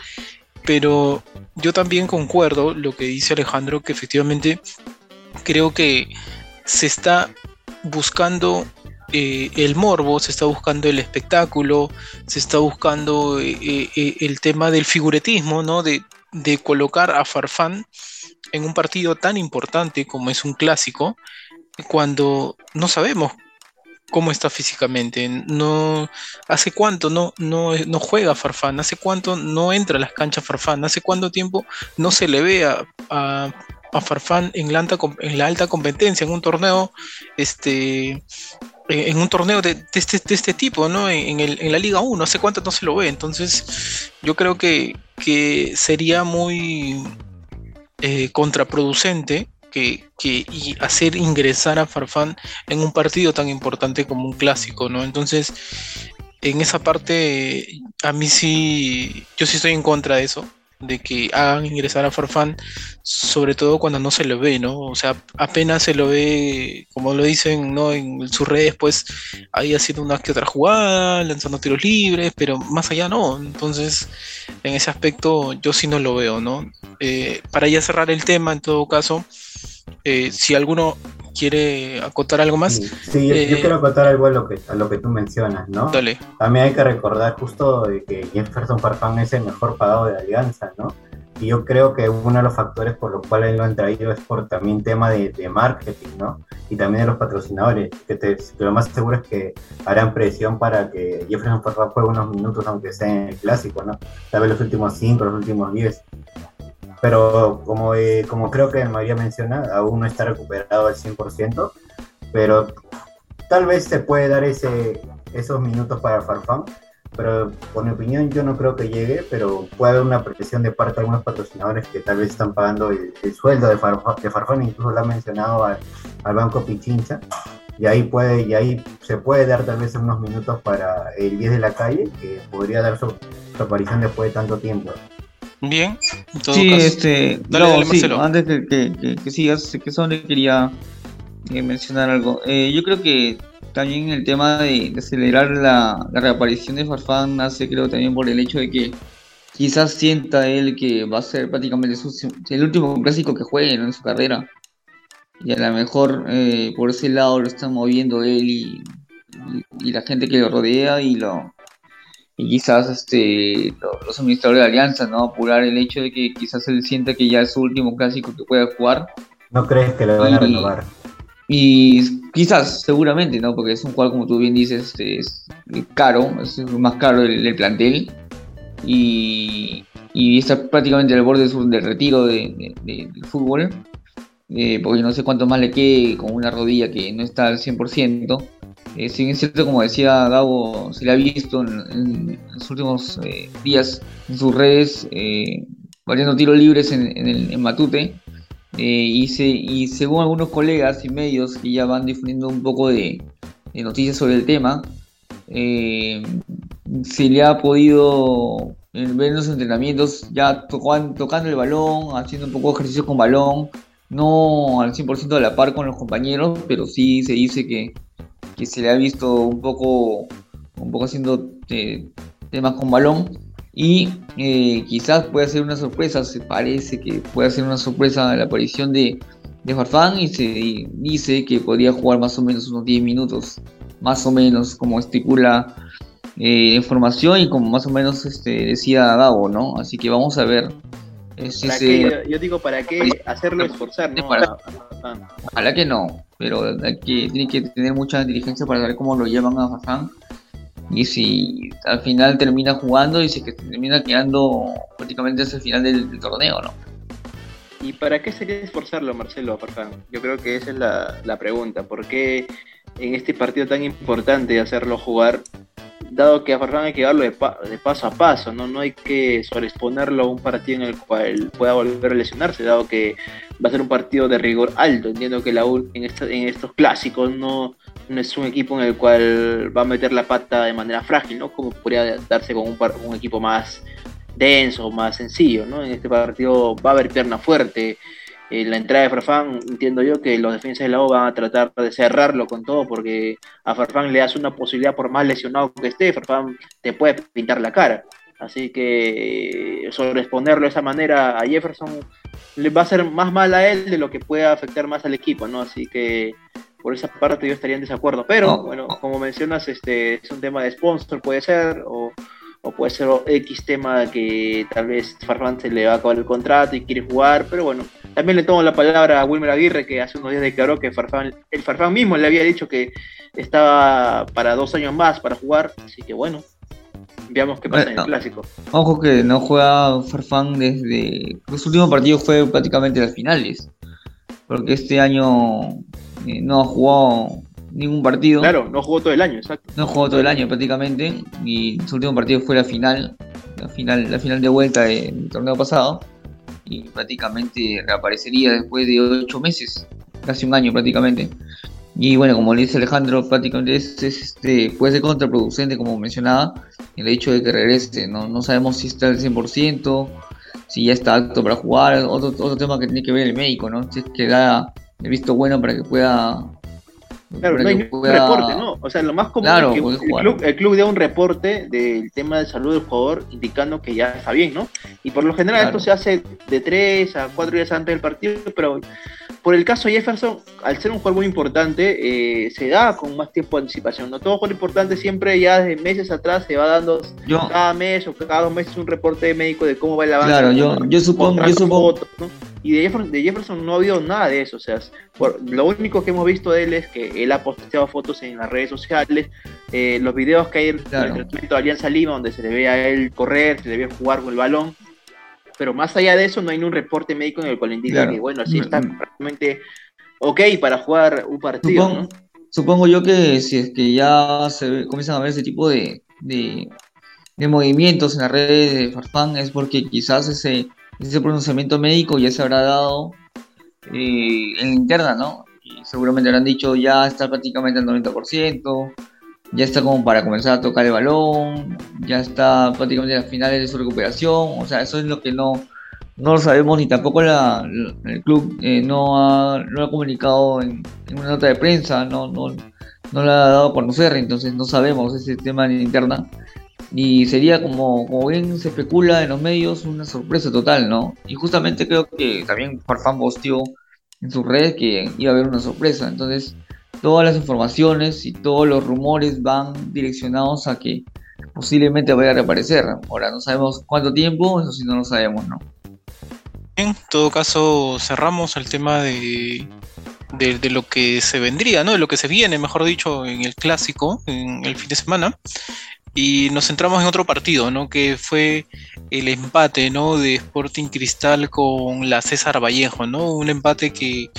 Pero yo también concuerdo lo que dice Alejandro, que efectivamente creo que se está buscando eh, el morbo, se está buscando el espectáculo, se está buscando eh, eh, el tema del figuretismo, ¿no? De, colocar a Farfán en un partido tan importante como es un clásico, cuando no sabemos cómo está físicamente. No, ¿Hace cuánto no, no, juega Farfán? ¿Hace cuánto no entra a las canchas Farfán? ¿Hace cuánto tiempo no se le ve a, Farfán en la, alta, en la alta competencia, en un torneo este, en un torneo de, este, de este, tipo, ¿no? En, la Liga 1, hace cuánto no se lo ve. Entonces, yo creo que, que sería muy eh, contraproducente que, que y hacer ingresar a Farfán en un partido tan importante como un clásico, ¿no? Entonces, en esa parte, a mí sí, yo sí estoy en contra de eso de que hagan ingresar a Farfán, sobre todo cuando no se lo ve, ¿no? O sea, apenas se lo ve, como lo dicen, ¿no? En sus redes, pues ahí haciendo una que otra jugada, lanzando tiros libres, pero más allá no. Entonces, en ese aspecto yo sí no lo veo, ¿no? Eh, para ya cerrar el tema, en todo caso, eh, si alguno quiere acotar algo más. Sí, yo, eh, quiero acotar algo a lo, que, a lo que tú mencionas, ¿no? Dale. También hay que recordar justo de que Jefferson Farfán es el mejor pagado de Alianza, ¿no? Y yo creo que uno de los factores por los cuales lo han traído es por también tema de, de marketing, ¿no? Y también de los patrocinadores, que, te, lo más seguro es que harán presión para que Jefferson Farfán juegue unos minutos, aunque sea en el clásico, ¿no? Tal vez los últimos cinco, los últimos diez pero como, eh, como creo que María menciona, aún no está recuperado al 100%, pero tal vez se puede dar ese, esos minutos para Farfán, pero por mi opinión yo no creo que llegue, pero puede haber una presión de parte de algunos patrocinadores que tal vez están pagando el, sueldo de, de Farfán, incluso lo ha mencionado al, Banco Pichincha, y ahí puede y ahí se puede dar tal vez unos minutos para el 10 de la calle, que podría dar su, aparición después de tanto tiempo. Bien, sí, este, antes de que, que, sigas, que quería eh, mencionar algo. Eh, yo creo que también el tema de, acelerar la, reaparición de Farfán nace creo también por el hecho de que quizás sienta él que va a ser prácticamente el último clásico que juegue en su carrera. Y a lo mejor eh, por ese lado lo están moviendo él y, la gente que lo rodea y lo y quizás este los administradores de Alianza, ¿no? Apurar el hecho de que quizás él sienta que ya es su último clásico que pueda jugar. ¿No crees que le van a renovar? Y quizás, seguramente, ¿no? Porque es un jugador, como tú bien dices, este, es caro, es más caro del, plantel. Y, y, está prácticamente al borde del retiro de, del fútbol. Eh, porque no sé cuánto más le quede con una rodilla que no está al 100%. Eh, si es cierto, como decía Gabo, se le ha visto en, los últimos eh, días en sus redes eh, variando tiros libres en, el, Matute. Eh, y, según algunos colegas y medios que ya van difundiendo un poco de, noticias sobre el tema, eh, se le ha podido ver en los entrenamientos ya tocando el balón, haciendo un poco de ejercicio con balón, no al 100% de la par con los compañeros, pero sí se dice que, se le ha visto un poco, un poco haciendo eh, temas con balón y eh, quizás pueda ser una sorpresa, se parece que puede ser una sorpresa la aparición de, de Farfán y se dice que podría jugar más o menos unos 10 minutos, más o menos como estipula eh, información y como más o menos este, decía Gabo, ¿no? Así que vamos a ver. Yo, digo, ¿para qué hacerlo esforzar? ¿no? ojalá que no, pero que, tiene que tener mucha inteligencia para saber cómo lo llevan a Farfán y si al final termina jugando y si que termina quedando prácticamente hasta el final del, torneo, ¿no? ¿Y para qué sería esforzarlo, Marcelo Farfán? Yo creo que esa es la, la pregunta. ¿Por qué en este partido tan importante hacerlo jugar dado que a Farfán hay que darlo de, paso a paso, ¿no? no hay que sobreexponerlo a un partido en el cual pueda volver a lesionarse, dado que va a ser un partido de rigor alto. Entiendo que la U en, en estos clásicos no, no es un equipo en el cual va a meter la pata de manera frágil, ¿no? como podría darse con un, un equipo más denso, más sencillo. ¿no? En este partido va a haber pierna fuerte la entrada de Farfán, entiendo yo que los defensas de la O van a tratar de cerrarlo con todo, porque a Farfán le hace una posibilidad, por más lesionado que esté, Farfán te puede pintar la cara. Así que sobreexponerlo de esa manera a Jefferson le va a hacer más mal a él de lo que pueda afectar más al equipo, ¿no? Así que por esa parte yo estaría en desacuerdo. Pero, bueno, como mencionas, este es un tema de sponsor, puede ser, o o puede ser X tema que tal vez Farfán se le va a acabar el contrato y quiere jugar, pero bueno, también le tomo la palabra a Wilmer Aguirre que hace unos días declaró que Farfán, el Farfán mismo le había dicho que estaba para dos años más para jugar, así que bueno, veamos qué pasa en el clásico. Ojo que no juega Farfán desde los últimos partidos fue prácticamente las finales, porque este año eh, no ha jugado ningún partido. Claro, no jugó todo el año, exacto. No jugó todo el año prácticamente y su último partido fue la final, la final, la final de vuelta del torneo pasado y prácticamente reaparecería después de ocho meses, casi un año prácticamente. Y bueno, como le dice Alejandro, prácticamente es, este, puede ser contraproducente, como mencionaba, el hecho de que regrese. No, no sabemos si está al 100%, si ya está apto para jugar. Otro, otro tema que tiene que ver el médico, ¿no? Si es que da el visto bueno para que pueda Claro, no hay reporte, ¿no? O sea, lo más común es que el club, el club, dé un reporte del tema de salud del jugador indicando que ya está bien, ¿no? Y por lo general esto se hace de tres a cuatro días antes del partido, pero por el caso de Jefferson, al ser un jugador muy importante, eh, se da con más tiempo de anticipación. No todo jugador importante siempre ya desde meses atrás se va dando cada mes o cada dos meses un reporte médico de cómo va el avance. Claro, yo, yo supongo, yo supongo, y de Jefferson, de Jefferson no ha habido nada de eso. O sea, lo único que hemos visto de él es que él ha posteado fotos en las redes sociales, eh, los videos que hay en el entrenamiento de Alianza Lima, donde se le ve a él correr, se le ve jugar con el balón. Pero más allá de eso, no hay un reporte médico en el cual indica que, bueno, así está prácticamente ok para jugar un partido. Supongo, supongo yo que si es que ya se comienzan a ver ese tipo de, de de movimientos en las redes de Farfán es porque quizás ese, ese pronunciamiento médico ya se habrá dado eh, en la interna, ¿no? Y seguramente habrán dicho ya está prácticamente al 90%, ya está como para comenzar a tocar el balón, ya está prácticamente a las finales de su recuperación, o sea, eso es lo que no, no lo sabemos ni tampoco la, el club eh, no, ha, no ha comunicado en, en, una nota de prensa, no, no, no la ha dado a conocer, entonces no sabemos ese tema en interna. Y sería como, como bien se especula en los medios, una sorpresa total, ¿no? Y justamente creo que también Farfán posteó en su red que iba a haber una sorpresa. Entonces, todas las informaciones y todos los rumores van direccionados a que posiblemente vaya a reaparecer. Ahora, no sabemos cuánto tiempo, eso sí no lo sabemos, ¿no? En todo caso, cerramos el tema de, de, de, lo que se vendría, ¿no? De lo que se viene, mejor dicho, en el clásico, en el fin de semana. Y nos centramos en otro partido, ¿no? Que fue el empate, ¿no? De Sporting Cristal con la César Vallejo, ¿no? Un empate que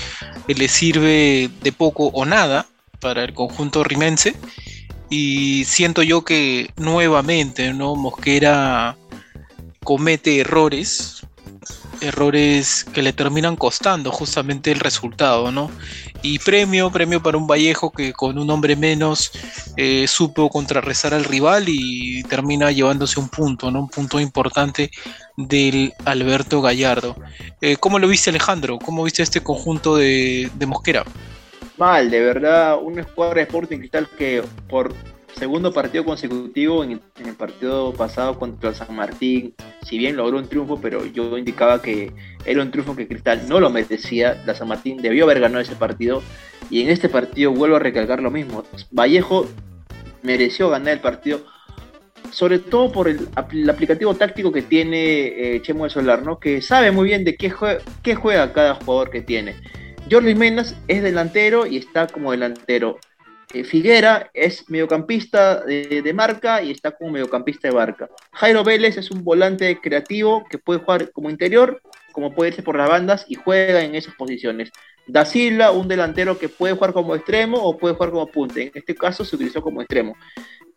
le sirve de poco o nada para el conjunto rimense. Y siento yo que nuevamente, ¿no? Mosquera comete errores, errores que le terminan costando justamente el resultado, ¿no? Y premio, premio para un Vallejo que con un hombre menos eh, supo contrarrestar al rival y termina llevándose un punto, ¿no? Un punto importante del Alberto Gallardo. Eh, ¿Cómo lo viste Alejandro? ¿Cómo viste este conjunto de, de Mosquera? Mal, de verdad, una escuadra de Sporting Cristal que por segundo partido consecutivo en el, partido pasado contra San Martín, si bien logró un triunfo, pero yo indicaba que era un triunfo que Cristal no lo merecía, la San Martín debió haber ganado ese partido, y en este partido vuelvo a recalcar lo mismo, Vallejo mereció ganar el partido, sobre todo por el, el aplicativo táctico que tiene eh, Chemo de Solar, ¿no? que sabe muy bien de qué juega, qué juega cada jugador que tiene. Jordi Menas es delantero y está como delantero. Eh, Figuera es mediocampista de, marca y está como mediocampista de barca. Jairo Vélez es un volante creativo que puede jugar como interior, como puede irse por las bandas y juega en esas posiciones. Da Silva, un delantero que puede jugar como extremo o puede jugar como punte. En este caso se utilizó como extremo.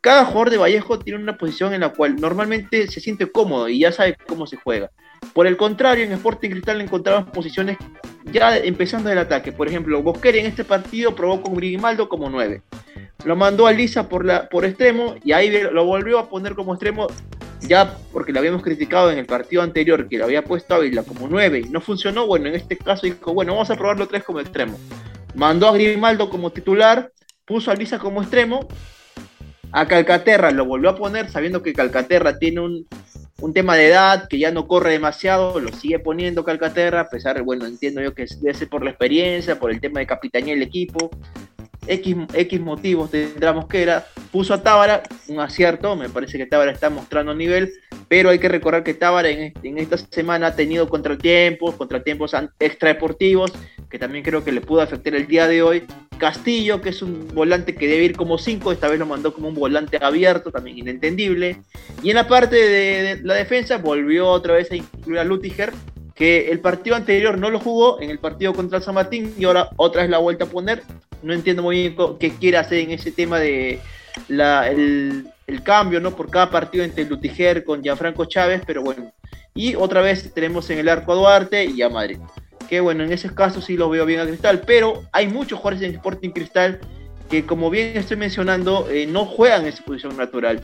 Cada jugador de Vallejo tiene una posición en la cual normalmente se siente cómodo y ya sabe cómo se juega. Por el contrario, en Sporting Cristal encontramos posiciones ya empezando el ataque. Por ejemplo, Bosquera en este partido probó con Grimaldo como 9. Lo mandó a Lisa por, la, por extremo y ahí lo volvió a poner como extremo ya porque lo habíamos criticado en el partido anterior que lo había puesto a como 9 y no funcionó. Bueno, en este caso dijo, bueno, vamos a probarlo tres como extremo. Mandó a Grimaldo como titular, puso a Lisa como extremo. A Calcaterra lo volvió a poner sabiendo que Calcaterra tiene un, un tema de edad, que ya no corre demasiado, lo sigue poniendo Calcaterra, a pesar, bueno, entiendo yo que debe ser por la experiencia, por el tema de capitanía del equipo, X, X motivos tendrá Mosquera, puso a Tábara, un acierto, me parece que Tábara está mostrando nivel, pero hay que recordar que Tábara en, esta semana ha tenido contratiempos, contratiempos extradeportivos, que también creo que le pudo afectar el día de hoy. Castillo, que es un volante que debe ir como 5, esta vez lo mandó como un volante abierto, también inentendible. Y en la parte de, de la defensa volvió otra vez a incluir a Lutiger, el partido anterior no lo jugó en el partido contra San Martín y ahora otra vez la vuelta a poner. No entiendo muy bien qué quiere hacer en ese tema de la, el, el, cambio, ¿no? Por cada partido entre Lutiger con Gianfranco Chávez, pero bueno. Y otra vez tenemos en el arco a Duarte y a Madrid. Que bueno, en ese caso sí lo veo bien a Cristal, pero hay muchos jugadores en Sporting Cristal que como bien estoy mencionando, eh, no juegan en su posición natural.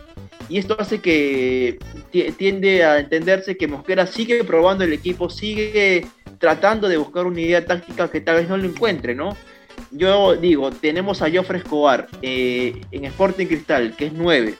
Y esto hace que tiende a entenderse que Mosquera sigue probando el equipo, sigue tratando de buscar una idea táctica que tal vez no lo encuentre, ¿no? Yo digo, tenemos a Joffre Escobar eh, en Sporting Cristal, que es 9,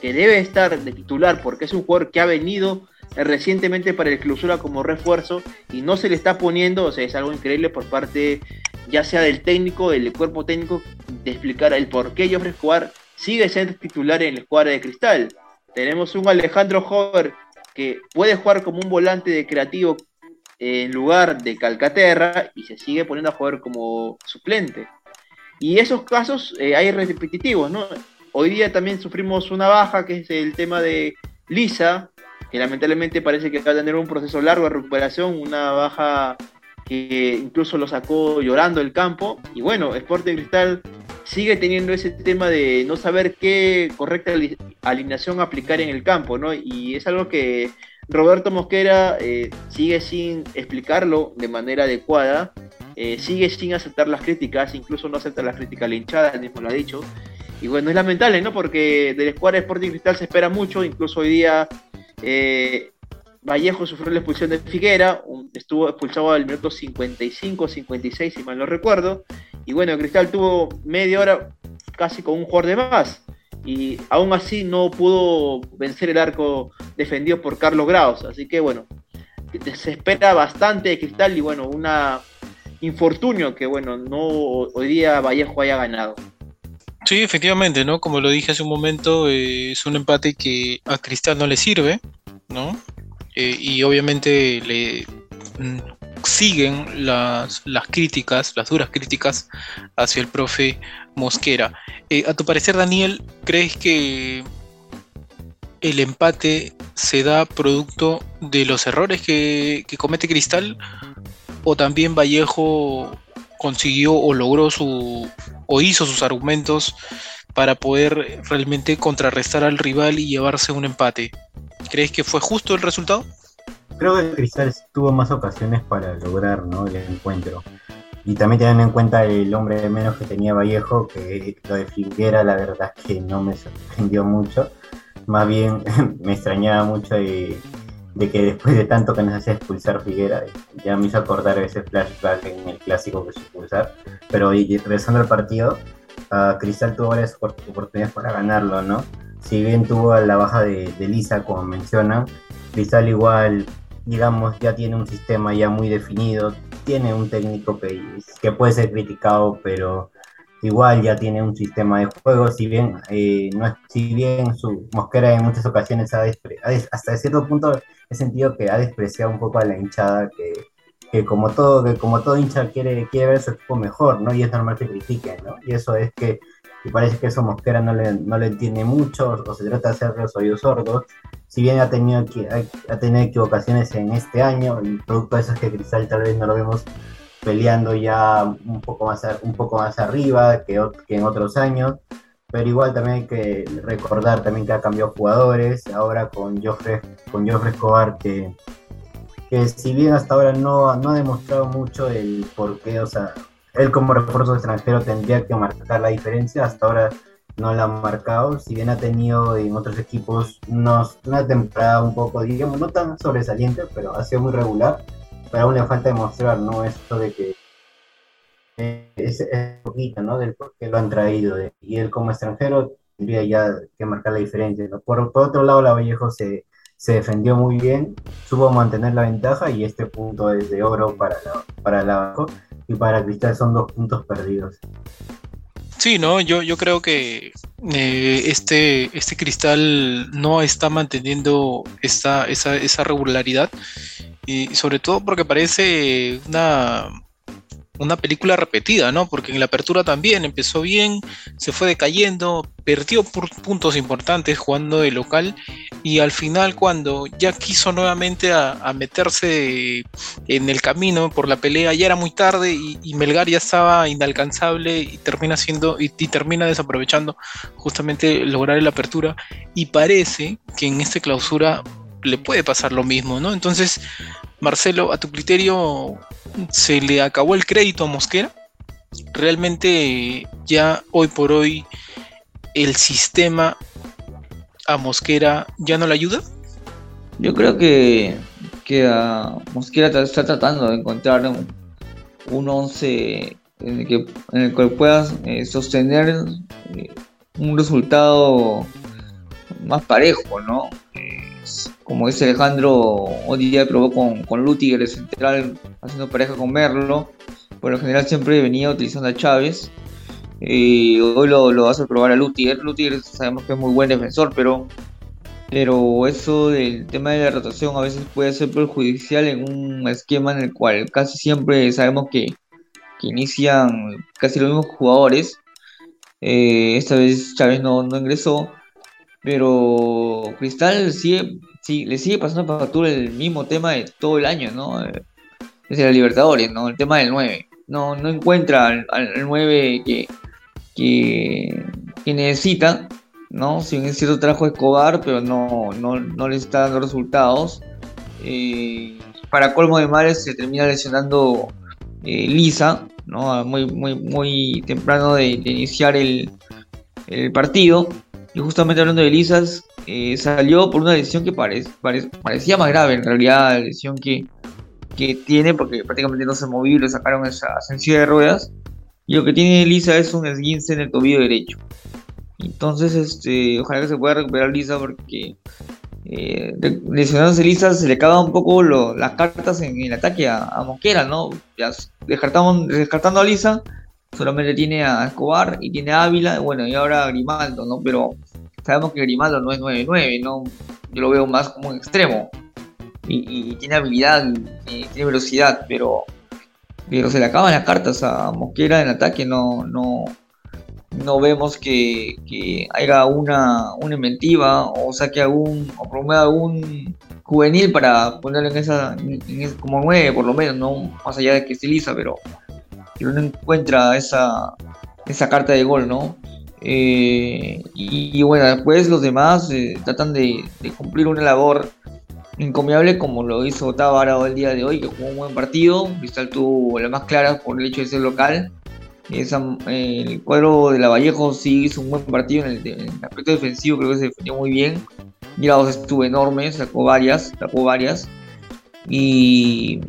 que debe estar de titular porque es un jugador que ha venido recientemente para el clausura como refuerzo y no se le está poniendo, o sea, es algo increíble por parte ya sea del técnico, del cuerpo técnico, de explicar el por qué Joffre Escobar sigue siendo titular en la escuadra de Cristal. Tenemos un Alejandro Hover que puede jugar como un volante de creativo en lugar de Calcaterra y se sigue poniendo a jugar como suplente. Y esos casos eh, hay repetitivos, ¿no? Hoy día también sufrimos una baja, que es el tema de Lisa, que lamentablemente parece que va a tener un proceso largo de recuperación, una baja que incluso lo sacó llorando del campo. Y bueno, Sporting Cristal sigue teniendo ese tema de no saber qué correcta alineación aplicar en el campo, ¿no? Y es algo que Roberto Mosquera eh, sigue sin explicarlo de manera adecuada, eh, sigue sin aceptar las críticas, incluso no acepta las críticas linchadas, mismo lo ha dicho. Y bueno, es lamentable, ¿no? Porque del escuadra Sporting Cristal se espera mucho, incluso hoy día eh, Vallejo sufrió la expulsión de Figuera, estuvo expulsado al minuto 55, 56, si mal no recuerdo. Y bueno, Cristal tuvo media hora casi con un jugador de más. Y aún así no pudo vencer el arco defendido por Carlos Graus. Así que bueno, se espera bastante de Cristal y bueno, una infortunio que bueno, no hoy día Vallejo haya ganado. Sí, efectivamente, ¿no? Como lo dije hace un momento, eh, es un empate que a Cristal no le sirve, ¿no? Eh, y obviamente le mm, siguen las, las, críticas, las duras críticas hacia el profe Mosquera. Eh, a tu parecer, Daniel, ¿crees que el empate se da producto de los errores que, que comete Cristal? ¿O también Vallejo consiguió o logró su o hizo sus argumentos para poder realmente contrarrestar al rival y llevarse un empate? ¿Crees que fue justo el resultado? Creo que Cristal tuvo más ocasiones para lograr ¿no? el encuentro. Y también teniendo en cuenta el hombre de menos que tenía Vallejo, que lo de Figuera la verdad es que no me sorprendió mucho. Más bien me extrañaba mucho de, que después de tanto que nos hacía expulsar Figuera, ya me hizo acordar ese flashback en el clásico que se expulsar. Pero y, regresando al partido, Cristal tuvo varias oportunidades para ganarlo, ¿no? Si bien tuvo la baja de, de Lisa, como mencionan, Cristal igual, digamos, ya tiene un sistema ya muy definido, tiene un técnico que, que puede ser criticado, pero igual ya tiene un sistema de juego, si bien, eh, no si bien su Mosquera en muchas ocasiones ha, hasta cierto punto he sentido que ha despreciado un poco a la hinchada, que, que como todo, que como todo hincha quiere, quiere ver su equipo mejor, ¿no? Y es normal que critiquen, ¿no? Y eso es que parece que eso Mosquera no le, no le entiende mucho o se trata de hacer los oídos sordos. Si bien ha tenido, ha tenido equivocaciones en este año, y producto de eso es que Cristal tal vez no lo vemos peleando ya un poco más, un poco más arriba que, que en otros años, pero igual también hay que recordar también que ha cambiado jugadores, ahora con Joffre, con Escobar que, que si bien hasta ahora no, no ha demostrado mucho el por qué, o sea, él como refuerzo extranjero tendría que marcar la diferencia, hasta ahora no la ha marcado, si bien ha tenido en otros equipos unos, una temporada un poco, digamos, no tan sobresaliente, pero ha sido muy regular, pero aún le falta demostrar, ¿no? Esto de que es, poquito, ¿no? Del por qué lo han traído, y él como extranjero tendría ya que marcar la diferencia, Por, otro lado, la Vallejo se, se defendió muy bien, supo mantener la ventaja y este punto es de oro para la, para la y para Cristal son dos puntos perdidos. Sí, no, yo, yo creo que eh, este, este Cristal no está manteniendo esta, esa, esa regularidad y sobre todo porque parece una, una película repetida, ¿no? Porque en la apertura también empezó bien, se fue decayendo, perdió puntos importantes jugando de local y al final cuando ya quiso nuevamente a, meterse en el camino por la pelea ya era muy tarde y, Melgar ya estaba inalcanzable y termina siendo y, termina desaprovechando justamente lograr la apertura y parece que en esta clausura le puede pasar lo mismo, ¿no? Entonces, Marcelo, a tu criterio, ¿se le acabó el crédito a Mosquera? ¿Realmente ya hoy por hoy el sistema a Mosquera ya no le ayuda? Yo creo que, que a Mosquera está tratando de encontrar un, un once en el, que, en el cual puedas eh, sostener eh, un resultado más parejo, ¿no? Como dice Alejandro, hoy día probó con, con Lutiger, el central, haciendo pareja con Merlo. Por lo general siempre venía utilizando a Chávez. Y hoy lo, lo a probar a Lutiger. Lutiger sabemos que es muy buen defensor, pero, pero eso del tema de la rotación a veces puede ser perjudicial en un esquema en el cual casi siempre sabemos que, que inician casi los mismos jugadores. Eh, esta vez Chávez no, no ingresó pero Cristal sigue, sí, le sigue pasando factura el mismo tema de todo el año, ¿no? Desde la Libertadores, ¿no? El tema del 9. No, no encuentra al, al 9 que, que, necesita, ¿no? Si bien es cierto trajo Escobar, pero no, no, no le está dando resultados. Eh, para colmo de males se termina lesionando eh, Lisa, ¿no? Muy, muy, muy temprano de, de iniciar el, el, partido. Y justamente hablando de Lisas, eh, salió por una lesión que pare, pare, parecía más grave, en realidad la lesión que, que tiene, porque prácticamente no se movió le sacaron esa sencilla de ruedas. Y lo que tiene Lisa es un esguince en el tobillo derecho. Entonces, este, ojalá que se pueda recuperar Lisa porque eh, lesionándose Lisa se le acaban un poco lo, las cartas en el ataque a, a Mosquera, ¿no? Ya descartamos, descartando a Lisa, solamente tiene a Escobar y tiene a Ávila, bueno, y ahora Grimaldo, ¿no? Pero sabemos que Grimaldo no es 9-9, ¿no? Yo lo veo más como un extremo. Y, tiene habilidad y, tiene velocidad, pero pero se le acaban las cartas a Mosquera en ataque, no, no, no vemos que, que haya una, una inventiva o saque algún, o promueva algún juvenil para ponerlo en esa, en como nueve por lo menos, no más allá de que estiliza, pero, pero no encuentra esa, esa carta de gol, ¿no? Eh, y, bueno, después los demás eh, tratan de, cumplir una labor encomiable como lo hizo Tábara el día de hoy, que jugó un buen partido. Cristal tuvo la más clara por el hecho de ser local. Esa, eh, el cuadro de la Vallejo sí hizo un buen partido en el, en el, aspecto defensivo, creo que se defendió muy bien. Mirados estuvo enorme, sacó varias, sacó varias. Y,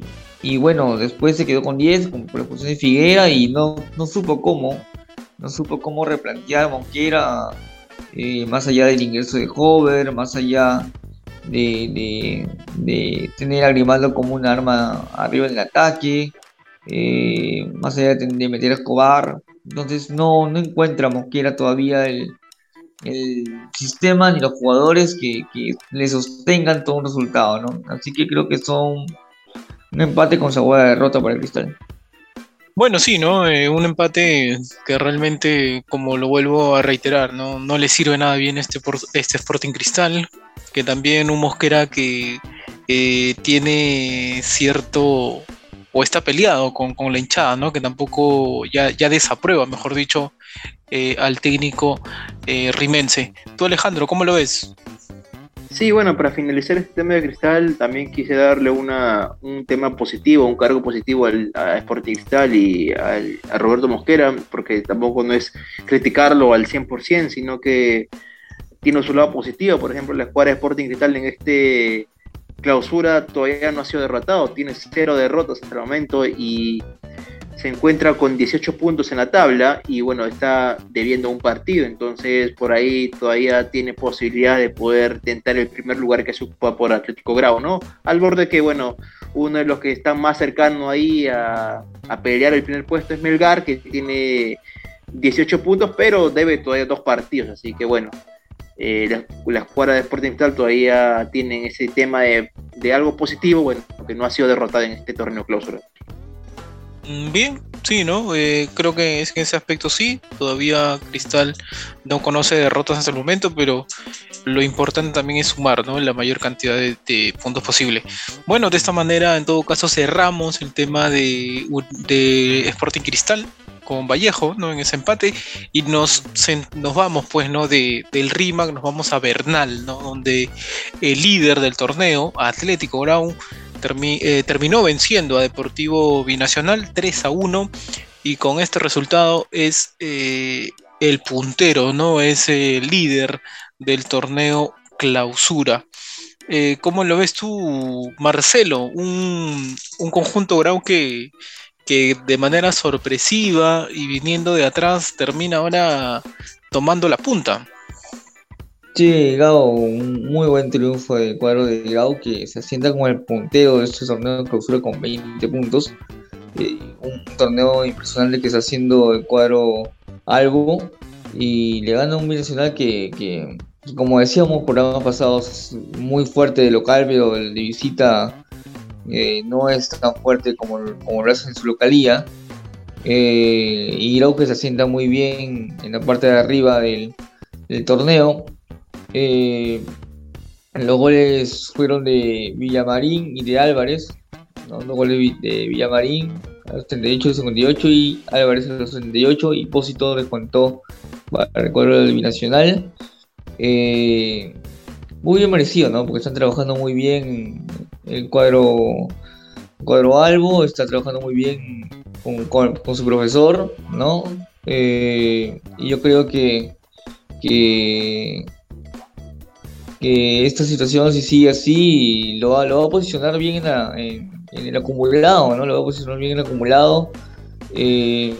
y bueno, después se quedó con 10, con posición de Figuera y no, no supo cómo, no supo cómo replantear Monquera, eh, más allá del ingreso de Hover, más allá de, de, tener a Grimaldo como un arma arriba en el ataque, eh, más allá de, de, meter a Escobar. Entonces no, no encuentra Mosquera todavía el, el sistema ni los jugadores que, que, le sostengan todo un resultado, ¿no? Así que creo que son un empate con sabor de derrota para el Cristal. Bueno, sí, ¿no? Eh, un empate que realmente, como lo vuelvo a reiterar, no, no le sirve nada bien este, este Sporting Cristal, que también un Mosquera que eh, tiene cierto o está peleado con, con, la hinchada, ¿no? Que tampoco ya, ya desaprueba, mejor dicho, eh, al técnico rimense. Tú Alejandro, ¿cómo lo ves? Sí, bueno, para finalizar este tema de Cristal, también quise darle una, un tema positivo, un cargo positivo al, a Sporting Cristal y al, a Roberto Mosquera, porque tampoco no es criticarlo al 100%, sino que tiene su lado positivo. Por ejemplo, la escuadra de Sporting Cristal en este clausura todavía no ha sido derrotado, tiene cero derrotas hasta el momento y se encuentra con 18 puntos en la tabla y bueno, está debiendo un partido, entonces por ahí todavía tiene posibilidad de poder tentar el primer lugar que se ocupa por Atlético Grau, ¿no? Al borde que bueno, uno de los que está más cercano ahí a, pelear el primer puesto es Melgar, que tiene 18 puntos, pero debe todavía dos partidos, así que bueno, eh, las jugadoras de Sporting Cristal todavía tienen ese tema de, de, algo positivo, bueno, que no ha sido derrotada en este torneo clausura. Mm, bien, sí, ¿no? Eh, creo que es que en ese aspecto sí, todavía Cristal no conoce derrotas hasta el momento, pero lo importante también es sumar, ¿no? La mayor cantidad de, puntos posible. Bueno, de esta manera, en todo caso, cerramos el tema de, de Sporting Cristal con Vallejo, ¿no? En ese empate y nos, nos vamos, pues, ¿no? De, del RIMAC nos vamos a Bernal, ¿no? Donde el líder del torneo, Atlético Grau, eh, terminó venciendo a Deportivo Binacional 3 a 1 y con este resultado es eh, el puntero, ¿no? Es el líder del torneo clausura. Eh, ¿Cómo lo ves tú, Marcelo? Un, un conjunto Grau que, que de manera sorpresiva y viniendo de atrás termina ahora tomando la punta. Sí, Gao, un muy buen triunfo del cuadro de Gao que se asienta como el puntero de este torneo de clausura con 20 puntos. Eh, un torneo impresionante que está haciendo el cuadro Albo y le gana un binacional que, que, como decíamos por años pasados, muy fuerte de local, pero el de visita eh, no es tan fuerte como, como lo hace en su localía. Eh, y Grau que se asienta muy bien en la parte de arriba del torneo. Eh, los goles fueron de Villamarín y de Álvarez. dos goles de Villamarín a los 38 y 58 y Álvarez a los 78 y Pósito descontó para el cuadro del binacional. Eh, muy bien merecido, ¿no? Porque están trabajando muy bien el cuadro, cuadro Albo, está trabajando muy bien con, su profesor, ¿no? Eh, y yo creo que, que, esta situación, si sigue así, lo va, lo va a posicionar bien en, el acumulado, ¿no? Lo va a posicionar bien en el acumulado. Eh,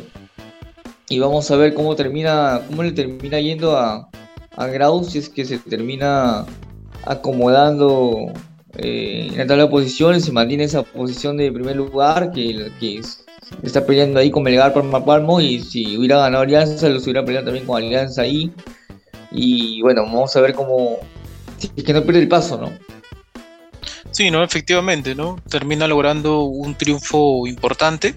y vamos a ver cómo termina, cómo le termina yendo a, a Grau si es que se termina acomodando eh, en la tabla de posiciones, se mantiene esa posición de primer lugar que, que está peleando ahí con Melgar por Palmo y si hubiera ganado Alianza, lo estuviera peleando también con Alianza ahí. Y bueno, vamos a ver cómo. Si es que no pierde el paso, ¿no? Sí, no, efectivamente, ¿no? Termina logrando un triunfo importante.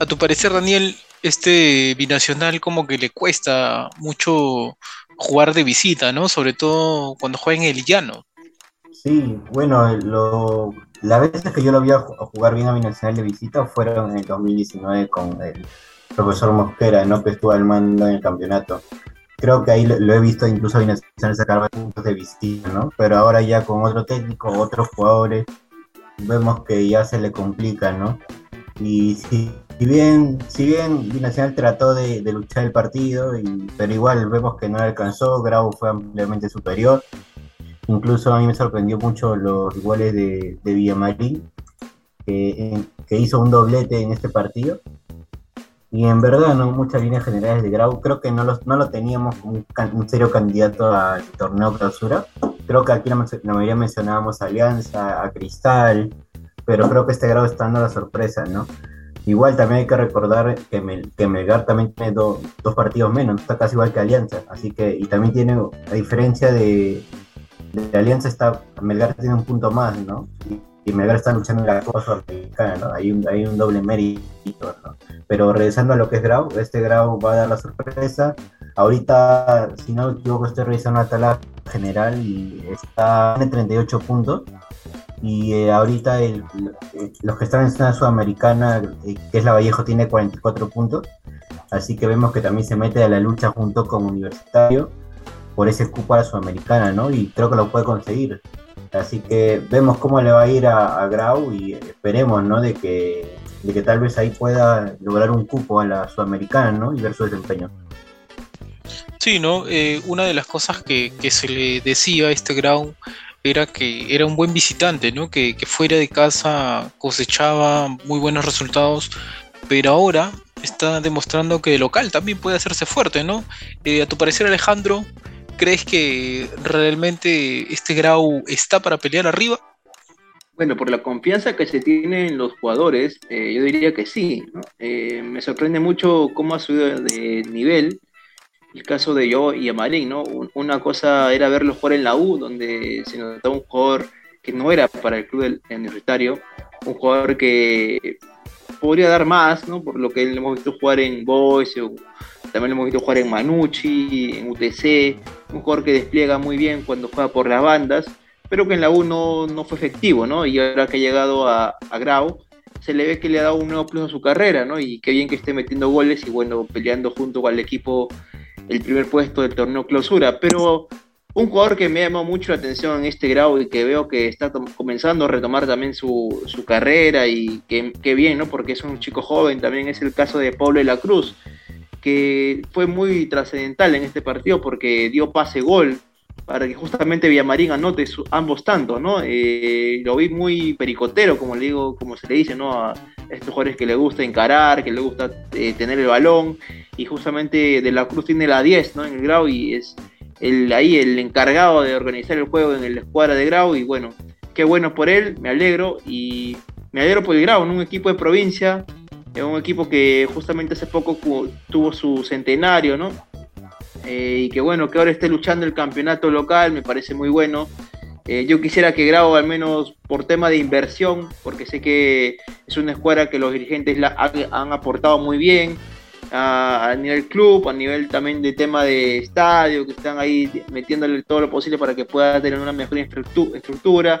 A tu parecer, Daniel, este binacional como que le cuesta mucho jugar de visita, ¿no? Sobre todo cuando juega en el llano. Sí, bueno, lo, las veces que yo lo vi a jugar bien a Binacional de visita fueron en el 2019 con el profesor Mosquera, ¿no? Que estuvo al mando en el campeonato. Creo que ahí lo, he visto incluso a Binacional sacar puntos de visita, ¿no? Pero ahora ya con otro técnico, otros jugadores, vemos que ya se le complica, ¿no? Y si bien, si bien Binacional trató de, luchar el partido, pero igual vemos que no alcanzó, Grau fue ampliamente superior. Incluso a mí me sorprendió mucho los goles de, Villamarín, que, hizo un doblete en este partido. Y en verdad, no muchas líneas generales de Grau. Creo que no, no lo teníamos como un, serio candidato al torneo clausura. Creo que aquí la, mayoría mencionábamos a Alianza, a Cristal, pero creo que este Grau está dando la sorpresa, ¿no? Igual también hay que recordar que, que Melgar también tiene dos partidos menos, está casi igual que Alianza, así que, y también tiene, a diferencia de, de Alianza, está, Melgar tiene un punto más, ¿no? Melgar está luchando en la Copa Sudamericana, ¿no? Hay un, hay un doble mérito, ¿no? Pero regresando a lo que es Grau, este Grau va a dar la sorpresa. Ahorita, si no me equivoco, estoy revisando la tabla general y está en 38 puntos y eh, ahorita el, los que están en zona sudamericana, eh, que es la Vallejo, tiene 44 puntos. Así que vemos que también se mete a la lucha junto con Universitario por ese cupo a la sudamericana, ¿no? Y creo que lo puede conseguir. Así que vemos cómo le va a ir a, Grau y esperemos, ¿no? De que, de que tal vez ahí pueda lograr un cupo a la sudamericana, ¿no? Y ver su desempeño. Sí, ¿no? Eh, una de las cosas que, que, se le decía a este Grau era que era un buen visitante, ¿no? Que, fuera de casa cosechaba muy buenos resultados, pero ahora está demostrando que local también puede hacerse fuerte, ¿no? Eh, a tu parecer, Alejandro, ¿crees que realmente este Grau está para pelear arriba? Bueno, por la confianza que se tiene en los jugadores, eh, yo diría que sí. Eh, me sorprende mucho cómo ha subido de nivel el caso de yo y Amarín, ¿no? Una cosa era verlo jugar en la U, donde se notaba un jugador que no era para el club universitario, un jugador que podría dar más, ¿no? Por lo que hemos visto jugar en Boys, también lo hemos visto jugar en Manucci, en UTC, un jugador que despliega muy bien cuando juega por las bandas, pero que en la U no, fue efectivo, ¿no? Y ahora que ha llegado a, a Grau, se le ve que le ha dado un nuevo plus a su carrera, ¿no? Y qué bien que esté metiendo goles y bueno, peleando junto el equipo el primer puesto del torneo clausura, pero un jugador que me llamó mucho la atención en este grado y que veo que está comenzando a retomar también su, carrera y que, bien, ¿no? Porque es un chico joven, también es el caso de Pablo de la Cruz, que fue muy trascendental en este partido porque dio pase gol para que justamente Villamarín anote ambos tantos, ¿no? Eh, lo vi muy pericotero, como le digo, como se le dice, ¿no? A estos jugadores que le gusta encarar, que le gusta eh, tener el balón, y justamente De la Cruz tiene la 10, ¿no? En el Grau, y es el, ahí el encargado de organizar el juego en el escuadra de Grau, y bueno, qué bueno por él, me alegro, y me alegro por el Grau, en un equipo de provincia, un equipo que justamente hace poco tuvo su centenario, ¿no? Eh, y que bueno, que ahora esté luchando el campeonato local, me parece muy bueno. Eh, yo quisiera que Grau, al menos por tema de inversión, porque sé que es una escuadra que los dirigentes la han, aportado muy bien a, nivel club, a nivel también de tema de estadio, que están ahí metiéndole todo lo posible para que pueda tener una mejor estructura.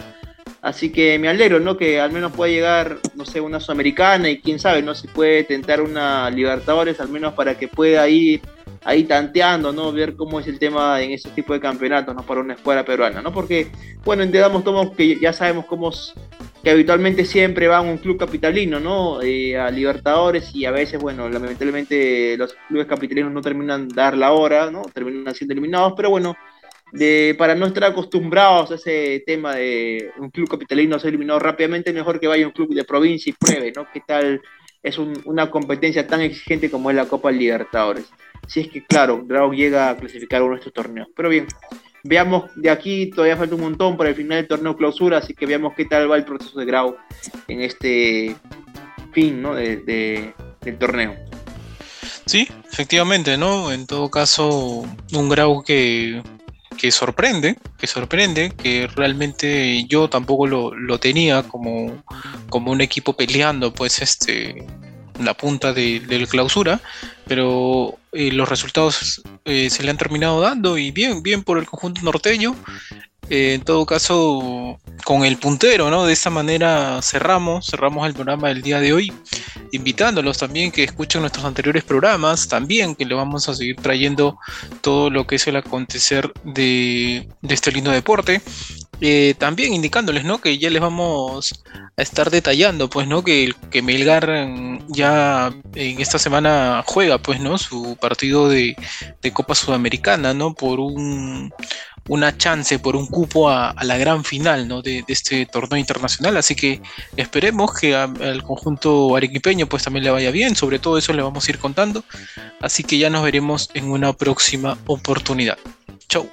Así que me alegro, ¿no? Que al menos pueda llegar, no sé, una Sudamericana y quién sabe, ¿no? Si puede tentar una Libertadores, al menos para que pueda ir ahí tanteando, ¿no? Ver cómo es el tema en ese tipo de campeonatos, ¿no? Para una escuela peruana, ¿no? Porque, bueno, entendamos todos que ya sabemos cómo que habitualmente siempre van un club capitalino, ¿no? Eh, a Libertadores y a veces, bueno, lamentablemente los clubes capitalinos no terminan de dar la hora, ¿no? Terminan siendo eliminados, pero bueno, de, para no estar acostumbrados a ese tema de un club capitalino ser eliminado rápidamente, mejor que vaya un club de provincia y pruebe, ¿no? ¿Qué tal es una competencia tan exigente como es la Copa Libertadores? Si es que, claro, Grau llega a clasificar uno de estos torneos. Pero bien, veamos de aquí, todavía falta un montón para el final del torneo clausura, así que veamos qué tal va el proceso de Grau en este fin ¿no? de, del torneo. Sí, efectivamente, ¿no? En todo caso, un Grau que que sorprende, que sorprende, que realmente yo tampoco lo, tenía como, como un equipo peleando, pues, este, la punta de, del clausura, pero eh, los resultados eh, se le han terminado dando y bien, bien por el conjunto norteño. Eh, en todo caso, con el puntero, ¿no? De esa manera cerramos, cerramos el programa del día de hoy, invitándolos también que escuchen nuestros anteriores programas, también que le vamos a seguir trayendo todo lo que es el acontecer de, este lindo deporte. Eh, también indicándoles, ¿no? Que ya les vamos a estar detallando, pues, ¿no? Que, que Melgar mm, ya en esta semana juega, pues, ¿no? Su partido de, de Copa Sudamericana, ¿no? Por un una chance por un cupo a, la gran final ¿no? de, este torneo internacional. Así que esperemos que al conjunto arequipeño pues también le vaya bien. Sobre todo eso le vamos a ir contando. Así que ya nos veremos en una próxima oportunidad. Chau.